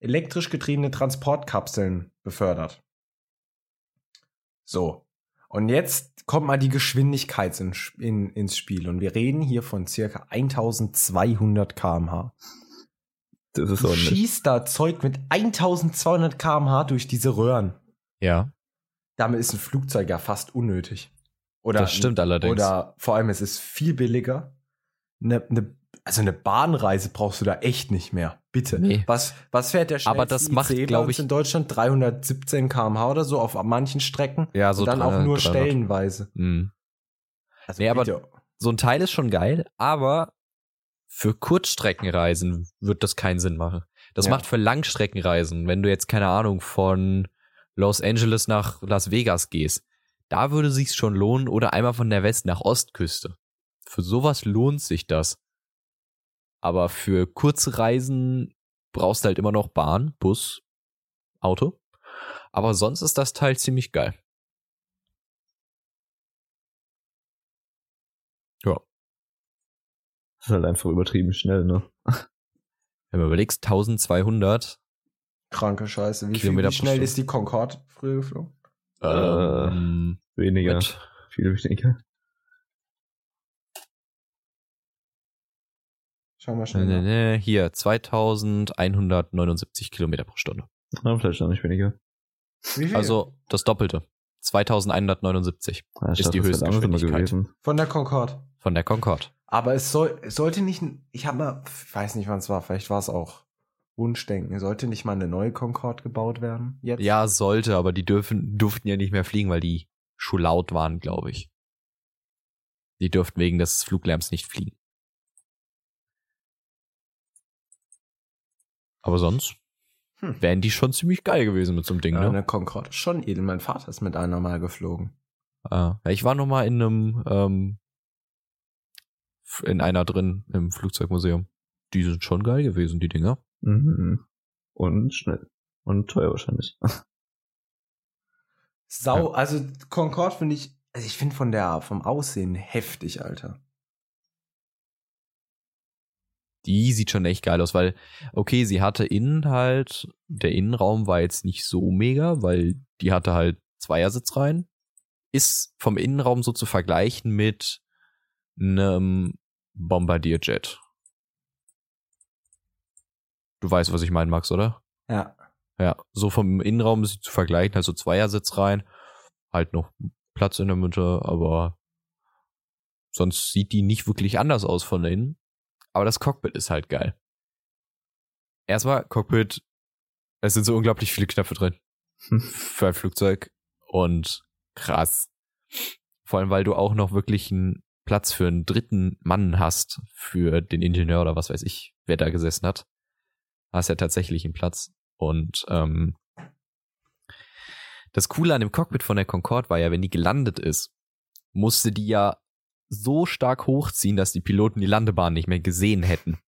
Speaker 4: elektrisch getriebene Transportkapseln befördert. So. Und jetzt kommt mal die Geschwindigkeit in, in, ins Spiel. Und wir reden hier von circa 1200 kmh.
Speaker 2: Das ist
Speaker 4: Du
Speaker 2: ordentlich.
Speaker 4: schießt da Zeug mit 1200 kmh durch diese Röhren.
Speaker 3: Ja,
Speaker 4: Damit ist ein Flugzeug ja fast unnötig. Oder,
Speaker 3: das stimmt allerdings.
Speaker 4: Oder vor allem, es ist viel billiger. Ne, ne, also eine Bahnreise brauchst du da echt nicht mehr. Bitte.
Speaker 3: Nee.
Speaker 4: Was, was fährt der
Speaker 3: Aber das macht,
Speaker 4: ICE bei
Speaker 3: glaub
Speaker 4: uns
Speaker 3: ich-
Speaker 4: in Deutschland 317 km/h oder so auf manchen Strecken.
Speaker 3: ja, so
Speaker 4: und dann auch
Speaker 3: 300,
Speaker 4: nur
Speaker 3: 300.
Speaker 4: stellenweise.
Speaker 3: Mhm.
Speaker 4: Also
Speaker 3: Nee, aber-
Speaker 4: bitte.
Speaker 3: So ein Teil ist schon geil, aber für Kurzstreckenreisen wird das keinen Sinn machen. Das
Speaker 4: Ja.
Speaker 3: macht für Langstreckenreisen, wenn du jetzt keine Ahnung von Los Angeles nach Las Vegas gehst, da würde sich's schon lohnen oder einmal von der West nach Ostküste. Für sowas lohnt sich das. Aber für kurze Reisen brauchst du halt immer noch Bahn, Bus, Auto. Aber sonst ist das Teil ziemlich geil. Ja.
Speaker 2: Das ist halt einfach übertrieben schnell, ne?
Speaker 3: Wenn du überlegst, 1200
Speaker 4: Kranke Scheiße. Wie, viel, wie schnell ist die Concorde früher geflogen?
Speaker 2: Äh,
Speaker 3: ähm,
Speaker 2: Weniger.
Speaker 3: mit,
Speaker 2: Viel weniger.
Speaker 4: Schau mal
Speaker 3: nee,
Speaker 4: schnell.
Speaker 3: nee,
Speaker 4: nach.
Speaker 3: nee, hier 2179 Kilometer pro Stunde.
Speaker 2: Na, vielleicht auch nicht weniger.
Speaker 4: Wie viel?
Speaker 3: Also das Doppelte. 2179
Speaker 2: Ja,
Speaker 3: Ist die
Speaker 2: dachte, langsam
Speaker 3: Höchstgeschwindigkeit.
Speaker 4: Von der Concorde.
Speaker 3: von der Concorde.
Speaker 4: Aber es soll, es sollte nicht, ich habe mal, ich weiß nicht, wann es war, vielleicht war es auch Wunschdenken. Sollte nicht mal eine neue Concorde gebaut werden? Jetzt?
Speaker 3: Ja, sollte, aber die dürfen, durften ja nicht mehr fliegen, weil die schon laut waren, glaube ich. Die durften wegen des Fluglärms nicht fliegen. Aber sonst
Speaker 4: Hm.
Speaker 3: wären die schon ziemlich geil gewesen mit so einem Ding,
Speaker 4: Ja,
Speaker 3: ne?
Speaker 4: eine Concorde. Schon edel. Mein Vater ist mit einer mal geflogen.
Speaker 3: Ah, ja, ich war noch mal in einem ähm, in einer drin im Flugzeugmuseum. Die sind schon geil gewesen, die Dinger.
Speaker 2: Mhm. Und schnell. Und teuer wahrscheinlich.
Speaker 4: Sau, also Concorde finde ich, also ich finde von der, vom Aussehen heftig, Alter.
Speaker 3: Die sieht schon echt geil aus, weil okay, sie hatte innen halt der Innenraum war jetzt nicht so mega, weil die hatte halt Zweiersitz rein. Ist vom Innenraum so zu vergleichen mit einem Bombardierjet. Du weißt, was ich meinen, Max, oder?
Speaker 4: Ja.
Speaker 3: Ja, so vom Innenraum ist sie zu vergleichen, also Zweiersitz rein, halt noch Platz in der Mitte, aber sonst sieht die nicht wirklich anders aus von innen. Aber das Cockpit ist halt geil. Erstmal, Cockpit, es sind so unglaublich viele Knöpfe drin für ein Flugzeug und krass. Vor allem, weil du auch noch wirklich ein Platz für einen dritten Mann hast, für den Ingenieur oder was weiß ich, wer da gesessen hat, hast ja tatsächlich einen Platz. Und ähm, das Coole an dem Cockpit von der Concorde war ja, wenn die gelandet ist, musste die ja so stark hochziehen, dass die Piloten die Landebahn nicht mehr gesehen hätten.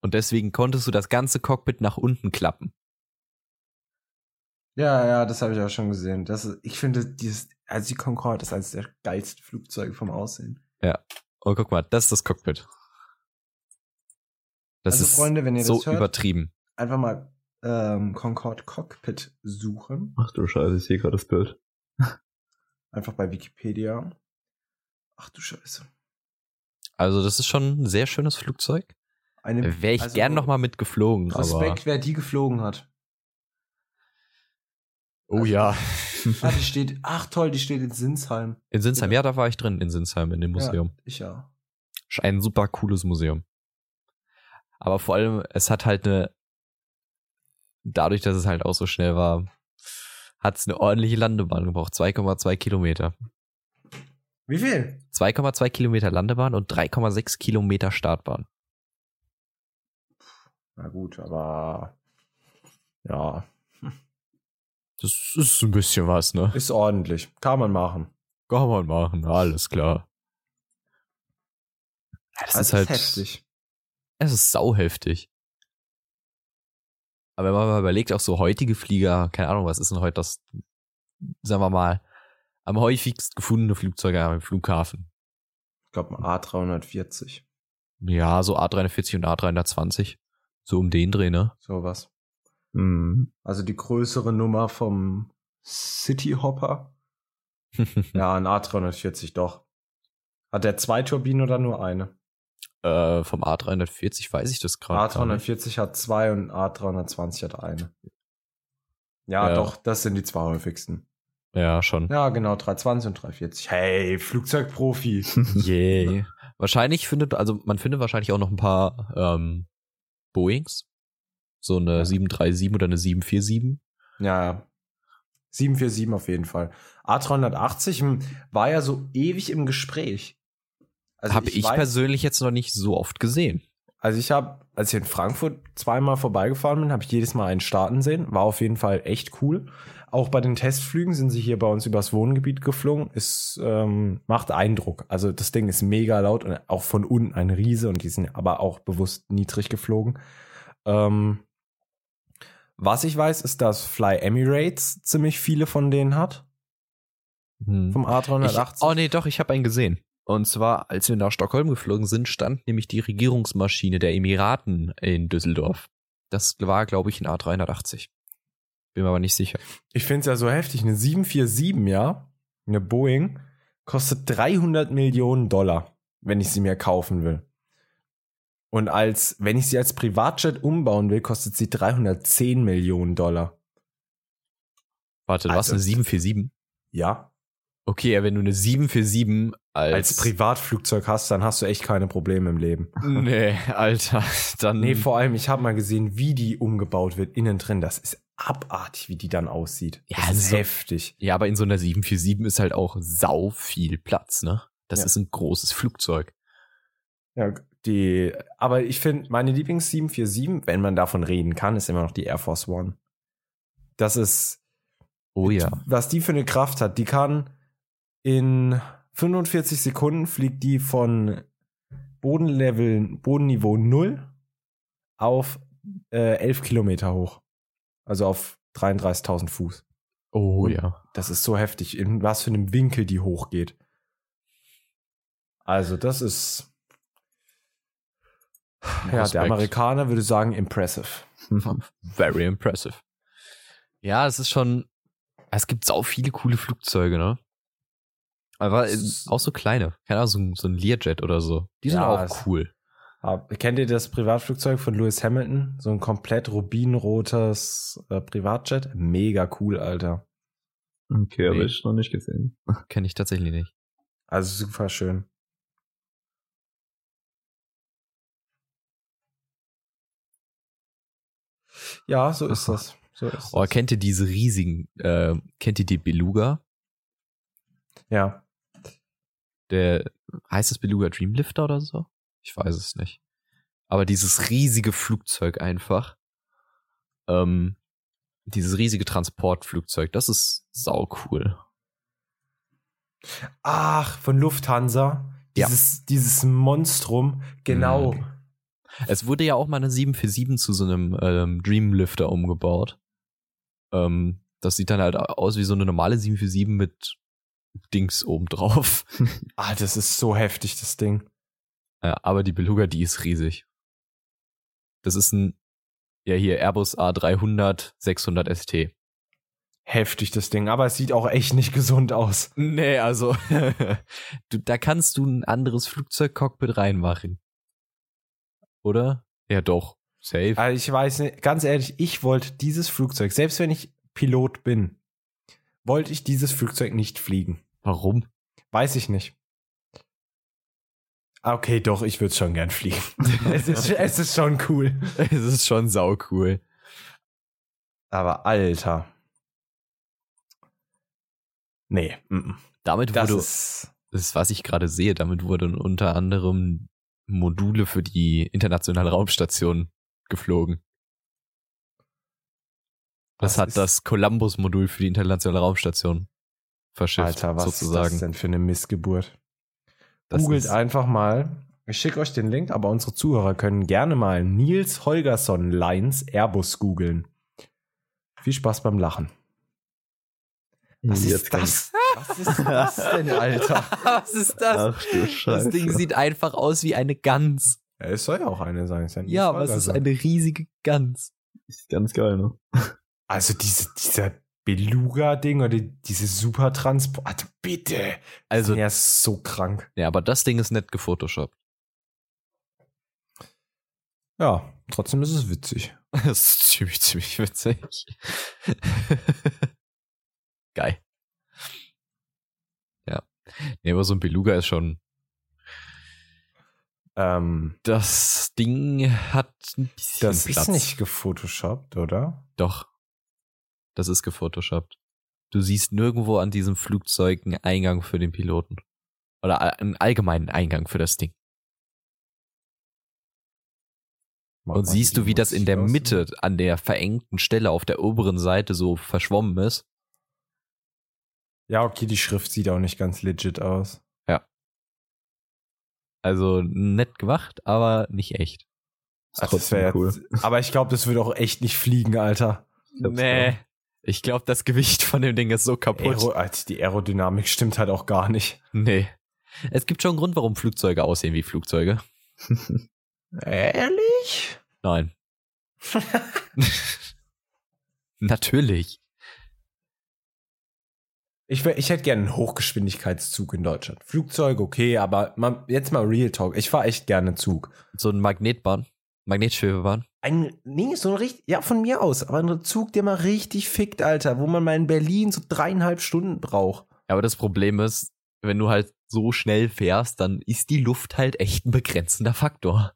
Speaker 3: Und deswegen konntest du das ganze Cockpit nach unten klappen.
Speaker 4: Ja, ja, das habe ich auch schon gesehen. Das ist, ich finde, dieses, also die Concorde ist eines der geilsten Flugzeuge vom Aussehen.
Speaker 3: Oh, guck mal, das ist das Cockpit. Das
Speaker 4: Also,
Speaker 3: ist
Speaker 4: Freunde, wenn ihr
Speaker 3: so
Speaker 4: das hört-
Speaker 3: übertrieben.
Speaker 4: Einfach mal ähm, Concorde Cockpit suchen.
Speaker 2: Ach du Scheiße, ich sehe gerade das Bild.
Speaker 4: Einfach bei Wikipedia. Ach du Scheiße.
Speaker 3: Also das ist schon ein sehr schönes Flugzeug. Wäre ich
Speaker 4: also,
Speaker 3: gern noch mal mitgeflogen. Aber,
Speaker 4: Respekt, wer die geflogen hat.
Speaker 3: oh ja.
Speaker 4: Ah, die steht, ach toll, die steht in Sinsheim.
Speaker 3: In Sinsheim, ja, da war ich drin, in Sinsheim, in dem Museum.
Speaker 4: Ich ja.
Speaker 3: Ein super cooles Museum. Aber vor allem, es hat halt eine, dadurch, dass es halt auch so schnell war, hat es eine ordentliche Landebahn gebraucht. 2,2 Kilometer.
Speaker 4: Wie viel?
Speaker 3: 2,2 Kilometer Landebahn und 3,6 Kilometer Startbahn.
Speaker 4: Na gut, aber ja,
Speaker 3: Das ist ein bisschen was, ne?
Speaker 4: ist ordentlich. Kann man machen.
Speaker 3: Kann man machen, alles klar. Ja, das,
Speaker 4: Das
Speaker 3: ist halt,
Speaker 4: heftig.
Speaker 3: es ist sauheftig. Aber wenn man mal überlegt, auch so heutige Flieger, keine Ahnung, was ist denn heute das, sagen wir mal, am häufigst gefundene Flugzeug am Flughafen?
Speaker 4: Ich glaube, ein A340.
Speaker 3: Ja, so A340 und A320. So um den Dreh, ne?
Speaker 4: Sowas.
Speaker 2: Mhm.
Speaker 4: Also die größere Nummer vom City Hopper. Ja, ein A340 doch. Hat der zwei Turbinen oder nur eine?
Speaker 3: äh, vom A340 weiß ich das gerade. gar nicht.
Speaker 4: A340 hat zwei und A320 hat eine. Ja,
Speaker 3: Ja.
Speaker 4: doch, das sind die zwei häufigsten.
Speaker 3: Ja, schon.
Speaker 4: Ja, genau, 320 und 340. Hey, Flugzeugprofi.
Speaker 3: Yay. wahrscheinlich findet, also man findet wahrscheinlich auch noch ein paar ähm, Boeings. So eine
Speaker 4: Ja.
Speaker 3: 737 oder eine 747.
Speaker 4: Ja, ja. 747 auf jeden Fall. A380 hm, war ja so ewig im Gespräch. Also
Speaker 3: habe ich,
Speaker 4: weiß-
Speaker 3: persönlich jetzt noch nicht so oft gesehen.
Speaker 4: Also ich habe, als ich in Frankfurt zweimal vorbeigefahren bin, habe ich jedes Mal einen starten sehen. War auf jeden Fall echt cool. Auch bei den Testflügen sind sie hier bei uns übers Wohngebiet geflogen. Es ähm, macht Eindruck. Also das Ding ist mega laut und auch von unten ein Riese und die sind aber auch bewusst niedrig geflogen. Ähm, was ich weiß, ist, dass Fly Emirates ziemlich viele von denen hat.
Speaker 3: Hm.
Speaker 4: Vom
Speaker 3: Ich,
Speaker 4: A380.
Speaker 3: oh nee, doch, ich habe einen gesehen. Und zwar, als wir nach Stockholm geflogen sind, stand nämlich die Regierungsmaschine der Emiraten in Düsseldorf. Das war, glaube ich, ein A380. Bin mir aber nicht sicher.
Speaker 4: Ich finde es ja so heftig. Eine 747, ja, eine Boeing, kostet 300 Millionen Dollar, wenn ich sie mir kaufen will. Und als, wenn ich sie als Privatjet umbauen will, kostet sie 310 Millionen Dollar.
Speaker 3: Warte, du hast
Speaker 4: Also-
Speaker 3: eine 747?
Speaker 4: Ja.
Speaker 3: Okay, ja, wenn du eine 747 als...
Speaker 4: Als Privatflugzeug hast, dann hast du echt keine Probleme im Leben.
Speaker 3: Nee, Alter, dann...
Speaker 4: Nee, vor allem, ich habe mal gesehen, wie die umgebaut wird, innen drin. Das ist abartig, wie die dann aussieht.
Speaker 3: Ja,
Speaker 4: das ist
Speaker 3: so-
Speaker 4: heftig.
Speaker 3: Ja, aber in so einer 747 ist halt auch sau viel Platz, ne? Das
Speaker 4: Ja.
Speaker 3: ist ein großes Flugzeug.
Speaker 4: Ja, die, aber ich finde, meine Lieblings 747, wenn man davon reden kann, ist immer noch die Air Force One. Das ist,
Speaker 3: Oh ja.
Speaker 4: was die für eine Kraft hat. Die kann in 45 Sekunden fliegt die von Bodenlevel, Bodenniveau 0 auf äh, 11 Kilometer hoch. Also auf 33.000 Fuß.
Speaker 3: Oh
Speaker 4: Und-
Speaker 3: ja.
Speaker 4: Das ist so heftig, in was für einem Winkel die hochgeht. Also, das ist. Ja, der. Amerikaner würde sagen, impressive.
Speaker 3: Very impressive. Ja, es ist schon, es gibt sau viele coole Flugzeuge, ne? Aber äh, auch so kleine. Keine Ahnung, so, ein- so ein Learjet oder so. Die sind
Speaker 4: Ja,
Speaker 3: auch cool.
Speaker 4: Aber kennt ihr das Privatflugzeug von Lewis Hamilton? So ein komplett rubinrotes äh, Privatjet? Mega cool, Alter.
Speaker 2: Okay, habe
Speaker 3: Nee.
Speaker 2: ich noch nicht gesehen.
Speaker 3: Kenne ich tatsächlich nicht.
Speaker 4: Also super schön. Ja, so ist das. So ist
Speaker 3: Oh,
Speaker 4: das.
Speaker 3: kennt ihr diese riesigen, äh, kennt ihr die Beluga?
Speaker 4: Ja.
Speaker 3: Der, heißt es Beluga Dreamlifter oder so? Ich weiß es nicht. Aber dieses riesige Flugzeug einfach, ähm, dieses riesige Transportflugzeug, das ist sau cool.
Speaker 4: Ach, von Lufthansa.
Speaker 3: Ja.
Speaker 4: Dieses, dieses Monstrum. Genau.
Speaker 3: Mhm. Es wurde ja auch mal eine 747 zu so einem ähm, Dreamlifter umgebaut. Ähm, das sieht dann halt aus wie so eine normale 747 mit Dings oben drauf.
Speaker 4: Ah, das ist so heftig, das Ding.
Speaker 3: Ja, aber die Beluga, die ist riesig. Das ist ein, ja hier, Airbus A300 600 ST.
Speaker 4: Heftig, das Ding. Aber es sieht auch echt nicht gesund aus.
Speaker 3: Nee, also, du, da kannst du ein anderes Flugzeugcockpit reinmachen. Oder? Ja, doch. Safe.
Speaker 4: Also ich weiß nicht, ganz ehrlich, ich wollte dieses Flugzeug, selbst wenn ich Pilot bin, wollte ich dieses Flugzeug nicht fliegen.
Speaker 3: Warum?
Speaker 4: Weiß ich nicht. Ah, Okay, doch, ich würde schon gern fliegen. es, ist, es ist schon cool.
Speaker 3: Es ist schon sau cool.
Speaker 4: Aber Alter. Nee, mm, mm.
Speaker 3: Damit
Speaker 4: das
Speaker 3: wurde,
Speaker 4: ist.
Speaker 3: das ist, was ich gerade sehe, damit wurden unter anderem Module für die internationale Raumstation geflogen. Das hat das Columbus-Modul für die internationale Raumstation verschifft,
Speaker 4: Alter, was
Speaker 3: sozusagen.
Speaker 4: ist das denn für eine Missgeburt?
Speaker 3: Das
Speaker 4: Googelt
Speaker 3: ist-
Speaker 4: einfach mal. Ich schicke euch den Link, aber unsere Zuhörer können gerne mal Nils Holgersson Lines Airbus googeln. Viel Spaß beim Lachen. Was
Speaker 2: Jetzt
Speaker 4: ist das? Was ist das denn, Alter?
Speaker 3: was ist das?
Speaker 2: Ach du Scheiße.
Speaker 3: Das Ding sieht einfach aus wie eine Gans.
Speaker 4: Ja, es soll ja auch eine sein. Nils
Speaker 3: Ja, aber es ist eine riesige Gans.
Speaker 2: Ist ganz geil, ne?
Speaker 4: Also diese, dieser Beluga-Ding oder diese Supertransport. Also bitte.
Speaker 3: Also,
Speaker 4: er ist so krank.
Speaker 3: ja, aber das Ding ist nett gefotoshoppt.
Speaker 4: Ja, trotzdem ist es witzig.
Speaker 3: Das ist ziemlich, ziemlich witzig. Geil. Ja. Nee, aber so ein Beluga ist schon.
Speaker 4: Ähm,
Speaker 3: Das Ding hat ein bisschen
Speaker 4: das
Speaker 3: Platz.
Speaker 4: ist nicht gefotoshoppt, oder?
Speaker 3: Doch. Das ist gefotoshoppt. Du siehst nirgendwo an diesem Flugzeug einen Eingang für den Piloten. Oder einen allgemeinen Eingang für das Ding.
Speaker 4: Mach
Speaker 3: Und siehst du, wie das in der. Mitte an der verengten Stelle auf der oberen Seite so verschwommen ist?
Speaker 4: Ja, okay, die Schrift sieht auch nicht ganz legit aus.
Speaker 3: Also nett gemacht, aber nicht echt.
Speaker 2: Ist
Speaker 4: Also das
Speaker 2: trotzdem
Speaker 4: wär
Speaker 2: cool.
Speaker 4: jetzt- aber ich glaube, das würde auch echt nicht fliegen, Alter.
Speaker 3: Nee. Ich glaube, das Gewicht von dem Ding ist so kaputt.
Speaker 4: Aero, Alter, die Aerodynamik stimmt halt auch gar nicht.
Speaker 3: Nee. Es gibt schon einen Grund, warum Flugzeuge aussehen wie Flugzeuge.
Speaker 4: Ehrlich?
Speaker 3: Nein. Natürlich.
Speaker 4: Ich, ich hätte gerne einen Hochgeschwindigkeitszug in Deutschland. Flugzeug, okay, aber mal, jetzt mal Real Talk. Ich fahre echt gerne Zug.
Speaker 3: So ein Magnetbahn. Magnetschwebebahn.
Speaker 4: Ein, nee, so ein richtig, ja, von mir aus, aber ein Zug, der mal richtig fickt, Alter, wo man mal in Berlin so dreieinhalb Stunden braucht.
Speaker 3: Ja, aber das Problem ist, wenn du halt so schnell fährst, dann ist die Luft halt echt ein begrenzender Faktor.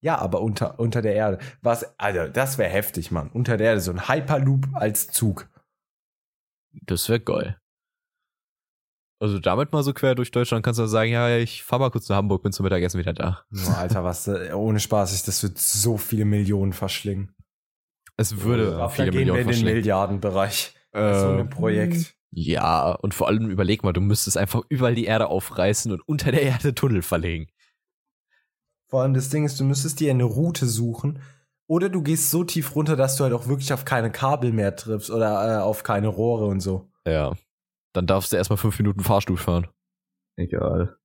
Speaker 4: Ja, aber unter, unter der Erde. Was, also, das wäre heftig, Mann. Unter der Erde, so ein Hyperloop als Zug.
Speaker 3: Das wäre geil. Also damit mal so quer durch Deutschland kannst du sagen, ja, ich fahr mal kurz nach Hamburg, bin zum Mittagessen wieder da.
Speaker 4: Oh, Alter, was, äh, ohne Spaß, ich- das wird so viele Millionen verschlingen.
Speaker 3: Es würde
Speaker 2: Ja,
Speaker 3: viele
Speaker 4: gehen wir
Speaker 3: Millionen
Speaker 4: in den. Milliardenbereich. Bei so einem
Speaker 3: Ähm,
Speaker 4: Projekt.
Speaker 3: Ja, und vor allem überleg mal, du müsstest einfach überall die Erde aufreißen und unter der Erde Tunnel verlegen.
Speaker 4: Vor allem das Ding ist, du müsstest dir eine Route suchen. Oder du gehst so tief runter, dass du halt auch wirklich auf keine Kabel mehr triffst oder äh, auf keine Rohre und so.
Speaker 3: Ja. Dann darfst du erstmal fünf Minuten Fahrstuhl fahren.
Speaker 2: Egal.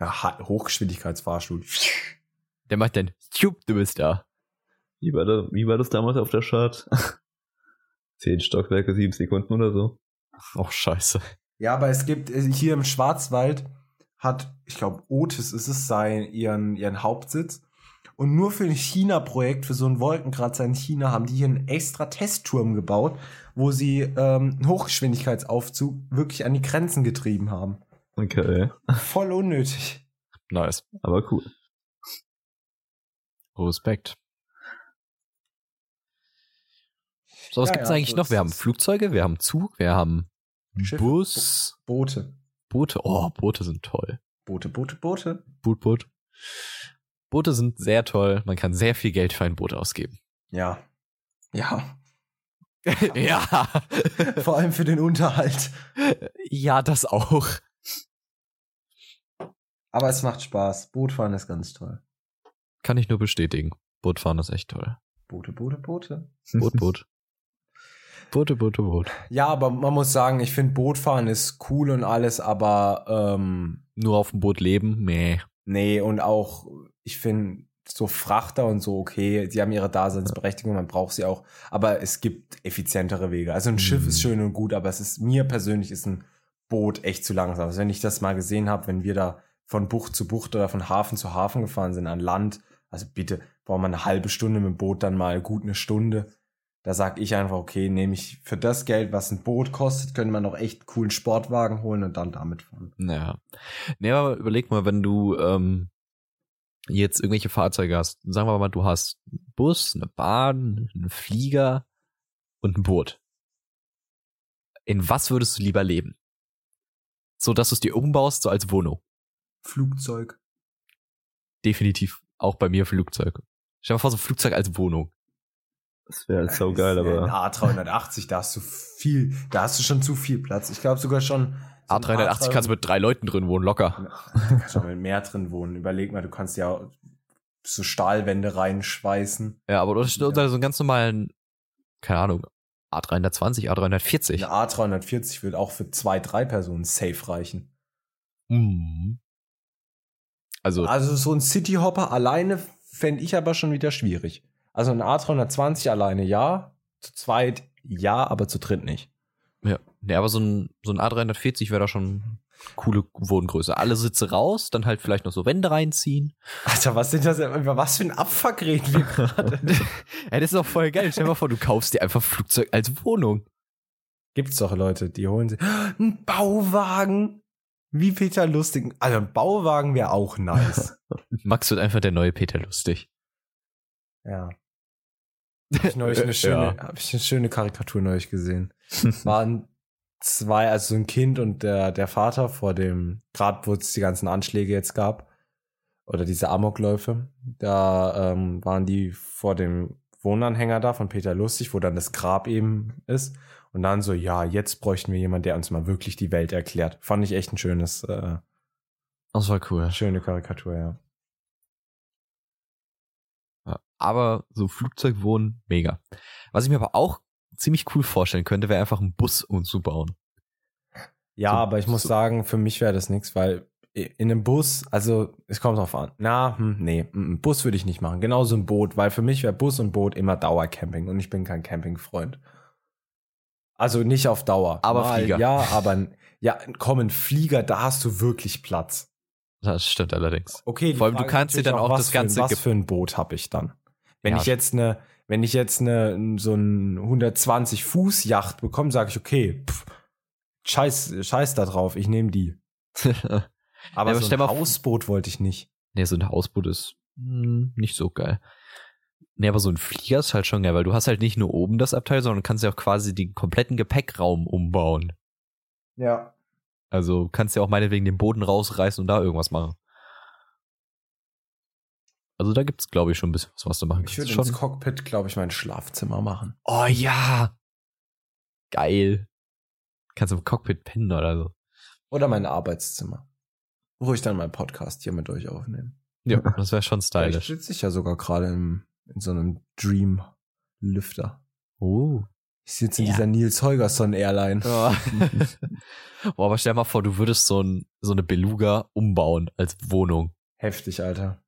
Speaker 4: Ja, Hochgeschwindigkeitsfahrstuhl.
Speaker 3: Der macht dann, tschub, du bist da.
Speaker 2: Wie war, das, wie war das damals auf der Chart? Zehn Stockwerke, sieben Sekunden oder so.
Speaker 3: Oh, scheiße.
Speaker 4: Ja, aber es gibt äh, hier im Schwarzwald hat, ich glaube, Otis ist es sein, ihren, ihren Hauptsitz. Und nur für ein China-Projekt, für so einen Wolkenkratzer in China, haben die hier einen extra Testturm gebaut, wo sie ähm, einen Hochgeschwindigkeitsaufzug wirklich an die Grenzen getrieben haben.
Speaker 2: Okay.
Speaker 4: Voll unnötig.
Speaker 3: Nice.
Speaker 2: Aber cool.
Speaker 3: Respekt. So, was
Speaker 4: Ja,
Speaker 3: gibt's
Speaker 4: ja,
Speaker 3: eigentlich
Speaker 4: so
Speaker 3: noch? Wir haben
Speaker 4: es.
Speaker 3: Flugzeuge, wir haben Zug, wir haben
Speaker 4: Schiffe,
Speaker 3: Bus,
Speaker 4: Boote.
Speaker 3: Boote. Oh, Boote sind toll.
Speaker 4: Boote, Boote, Boote.
Speaker 3: Boot, Boot. Boote sind sehr toll. Man kann sehr viel Geld für ein Boot ausgeben.
Speaker 4: Ja. Ja.
Speaker 3: ja.
Speaker 4: Vor allem für den Unterhalt.
Speaker 3: ja, das auch.
Speaker 4: Aber es macht Spaß. Bootfahren ist ganz toll.
Speaker 3: Kann ich nur bestätigen. Bootfahren ist echt toll.
Speaker 4: Boote, Boote, Boote.
Speaker 3: Boot, Boot. Boote, Boote, Boot.
Speaker 4: Ja, aber man muss sagen, ich finde Bootfahren ist cool und alles, aber ähm,
Speaker 3: Nur auf dem Boot leben? Nee.
Speaker 4: nee, und auch, ich finde so Frachter und so, okay, die haben ihre Daseinsberechtigung, man braucht sie auch, aber es gibt effizientere Wege. Also ein Schiff
Speaker 3: Mhm.
Speaker 4: ist schön und gut, aber es ist mir persönlich ist ein Boot echt zu langsam. Also wenn ich das mal gesehen habe, wenn wir da von Bucht zu Bucht oder von Hafen zu Hafen gefahren sind an Land, also bitte, braucht man eine halbe Stunde mit dem Boot, dann mal gut eine Stunde. Da sag ich einfach, okay, nehme ich für das Geld, was ein Boot kostet, könnte man noch echt coolen Sportwagen holen und dann damit fahren.
Speaker 3: Naja. Nee, aber überleg mal, wenn du ähm, jetzt irgendwelche Fahrzeuge hast. Sagen wir mal, du hast einen Bus, eine Bahn, einen Flieger und ein Boot. In was würdest du lieber leben? So, dass du es dir umbaust, so als Wohnung.
Speaker 4: Flugzeug.
Speaker 3: Definitiv auch bei mir Flugzeug. Stell dir mal vor, so ein Flugzeug als Wohnung.
Speaker 2: Das wäre halt so geil,
Speaker 4: Ein
Speaker 2: aber
Speaker 4: A380, da hast du viel, da hast du schon zu viel Platz. Ich glaube sogar schon. So ein
Speaker 3: A380 kannst du mit drei Leuten drin wohnen, locker.
Speaker 4: Du kannst auch mit mehr drin wohnen. Überleg mal, du kannst ja so Stahlwände reinschweißen.
Speaker 3: Ja, aber du hast unter so einen ganz normalen, keine Ahnung, A320, A340.
Speaker 4: Eine A340 wird auch für zwei, drei Personen safe reichen.
Speaker 3: Mhm. Also,
Speaker 4: Also so ein Cityhopper alleine fände ich aber schon wieder schwierig. Also ein A320 alleine ja, zu zweit ja, aber zu dritt nicht.
Speaker 3: ja. Nee, aber so ein, so ein A340 wäre da schon coole Wohngröße. Alle Sitze raus, dann halt vielleicht noch so Wände reinziehen.
Speaker 4: Alter, was sind das? Über was für ein Abfuck reden wir gerade?
Speaker 3: Ey, das ist doch voll geil. Stell dir mal vor, du kaufst dir einfach Flugzeug als Wohnung.
Speaker 4: Gibt's doch Leute, die holen sich ein Bauwagen. Wie Peter Lustig. Also ein Bauwagen wäre auch nice.
Speaker 3: Max wird einfach der neue Peter Lustig.
Speaker 4: ja. Hab ich neulich eine schöne, hab ich eine schöne Karikatur neulich gesehen. Waren zwei, also so ein Kind und der, der Vater vor dem, gerade wo es die ganzen Anschläge jetzt gab, oder diese Amokläufe, da ähm, waren die vor dem Wohnanhänger da von Peter Lustig, wo dann das Grab eben ist. Und dann so, ja, jetzt bräuchten wir jemanden, der uns mal wirklich die Welt erklärt. Fand ich echt ein schönes, äh,
Speaker 3: Das war cool.
Speaker 4: schöne Karikatur, ja.
Speaker 3: Aber so Flugzeugwohnen, mega. Was ich mir aber auch ziemlich cool vorstellen könnte, wäre einfach einen Bus umzubauen.
Speaker 4: Ja,
Speaker 3: So-
Speaker 4: aber ich muss
Speaker 3: so-
Speaker 4: sagen, für mich wäre das nichts, weil in einem Bus, also es kommt drauf an. Na, hm, nee, mm, Bus würde ich nicht machen. Genauso ein Boot, weil für mich wäre Bus und Boot immer Dauercamping und ich bin kein Campingfreund. Also nicht auf Dauer.
Speaker 3: Aber
Speaker 4: Mal,
Speaker 3: Flieger.
Speaker 4: Ja, aber ja, komm, ein Flieger, da hast du wirklich Platz.
Speaker 3: Das stimmt allerdings.
Speaker 4: Okay,
Speaker 3: Vor allem, du
Speaker 4: Frage
Speaker 3: kannst dir dann auch
Speaker 4: was
Speaker 3: das
Speaker 4: für ein-
Speaker 3: ganze
Speaker 4: Was
Speaker 3: Ge-
Speaker 4: für ein Boot habe ich dann? Wenn
Speaker 3: Ja.
Speaker 4: ich jetzt eine, wenn ich jetzt eine so ein 120 Fuß Yacht bekomme, sage ich okay, pff, scheiß, scheiß da drauf, ich nehme die. Aber,
Speaker 3: aber
Speaker 4: so ein Hausboot wollte ich nicht.
Speaker 3: nee, so ein Hausboot ist hm, nicht so geil. Nee, aber so ein Flieger ist halt schon geil, weil du hast halt nicht nur oben das Abteil, sondern kannst ja auch quasi den kompletten Gepäckraum umbauen.
Speaker 4: Ja.
Speaker 3: Also kannst ja auch meinetwegen den Boden rausreißen und da irgendwas machen. Also da gibt's, glaube ich, schon ein bisschen was, was du machen
Speaker 4: Ich würde
Speaker 3: kannst.
Speaker 4: ins Cockpit, glaube ich, mein Schlafzimmer machen.
Speaker 3: Oh ja! Geil. Kannst im Cockpit pennen oder so.
Speaker 4: Oder mein Arbeitszimmer. Wo ich dann meinen Podcast hier mit euch aufnehme.
Speaker 3: Ja, das wäre schon
Speaker 4: Vielleicht
Speaker 3: stylisch.
Speaker 4: sitze ich ja sogar gerade in so einem Dream-Lüfter.
Speaker 3: Oh.
Speaker 4: Ich sitze in
Speaker 3: Ja.
Speaker 4: dieser Nils Holgersson Airline.
Speaker 3: Ja. Boah, aber stell dir mal vor, du würdest so, ein, so eine Beluga umbauen als Wohnung.
Speaker 4: Heftig, Alter.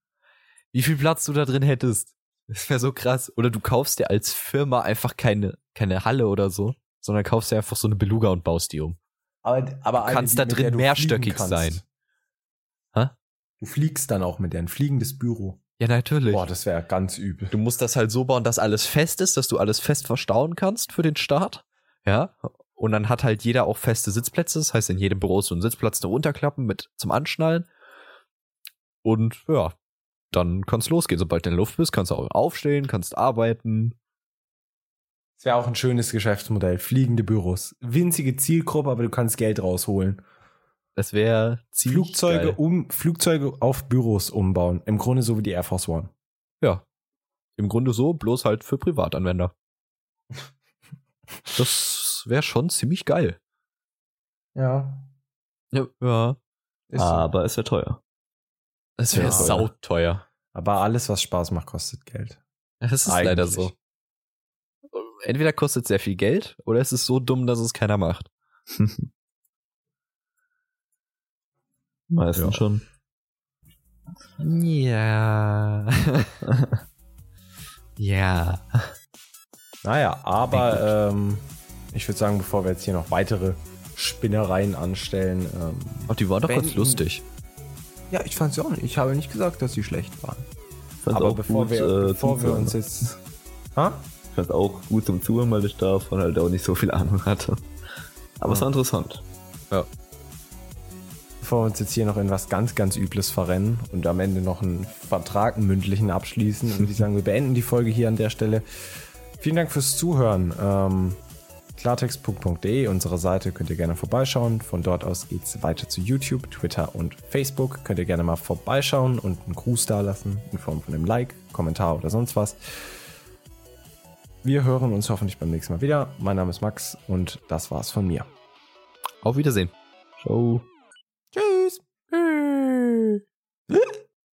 Speaker 3: Wie viel Platz du da drin hättest. Das wäre so krass. Oder du kaufst dir als Firma einfach keine, keine Halle oder so, sondern kaufst dir einfach so eine Beluga und baust die um.
Speaker 4: Aber, aber eine,
Speaker 3: kannst
Speaker 4: die-
Speaker 3: da drin
Speaker 4: du
Speaker 3: mehrstöckig sein. Hä?
Speaker 4: Du fliegst dann auch mit der, ein fliegendes Büro.
Speaker 3: Ja, natürlich.
Speaker 4: Boah, das wäre ganz übel.
Speaker 3: Du musst das halt so bauen, dass alles fest ist, dass du alles fest verstauen kannst für den Start. Ja. Und dann hat halt jeder auch feste Sitzplätze. Das heißt, in jedem Büro ist so ein Sitzplatz, eine runterklappen mit zum Anschnallen. Und ja, dann kannst losgehen. Sobald du in der Luft bist, kannst du auch aufstehen, kannst arbeiten.
Speaker 4: Das wäre auch ein schönes Geschäftsmodell. Fliegende Büros. Winzige Zielgruppe, aber du kannst Geld rausholen.
Speaker 3: Das wäre ziemlich
Speaker 4: Flugzeuge
Speaker 3: geil.
Speaker 4: um Flugzeuge auf Büros umbauen. Im Grunde so wie die Air Force One.
Speaker 3: Ja. Im Grunde so, bloß halt für Privatanwender. Das wäre schon ziemlich geil.
Speaker 4: Ja.
Speaker 3: Ja. ja.
Speaker 4: Ist so.
Speaker 2: Aber es wäre teuer.
Speaker 3: Das wäre
Speaker 4: Ja.
Speaker 3: sauteuer.
Speaker 4: Aber alles, was Spaß macht, kostet Geld.
Speaker 3: Das ist
Speaker 4: Eigentlich.
Speaker 3: leider so. Entweder kostet es sehr viel Geld oder es ist so dumm, dass es keiner macht.
Speaker 2: Meistens
Speaker 3: Ja.
Speaker 2: schon.
Speaker 3: Ja. ja.
Speaker 4: Naja, aber ähm, ich würde sagen, bevor wir jetzt hier noch weitere Spinnereien anstellen, ähm,
Speaker 3: Ach, die war doch ganz lustig.
Speaker 1: Ja, ich fand's ja auch nicht. Ich habe nicht gesagt, dass sie schlecht waren.
Speaker 2: Fand's
Speaker 4: aber bevor,
Speaker 2: gut,
Speaker 4: wir,
Speaker 2: äh,
Speaker 4: bevor wir uns jetzt. Ha?
Speaker 2: Ich fand's auch gut zum Zuhören, weil ich davon halt auch nicht so viel Ahnung hatte. Aber es war interessant.
Speaker 4: Bevor wir uns jetzt hier noch in was ganz, ganz Übles verrennen und am Ende noch einen Vertrag, einen mündlichen abschließen, würde ich sagen, wir beenden die Folge hier an der Stelle. Vielen Dank fürs Zuhören. Ähm, klartext.de, unsere Seite, könnt ihr gerne vorbeischauen. Von dort aus geht es weiter zu YouTube, Twitter und Facebook. Könnt ihr gerne mal vorbeischauen und einen Gruß dalassen in Form von einem Like, Kommentar oder sonst was. Wir hören uns hoffentlich beim nächsten Mal wieder. Mein Name ist Max und das war's von mir.
Speaker 3: Auf Wiedersehen.
Speaker 2: Ciao.
Speaker 4: Tschüss.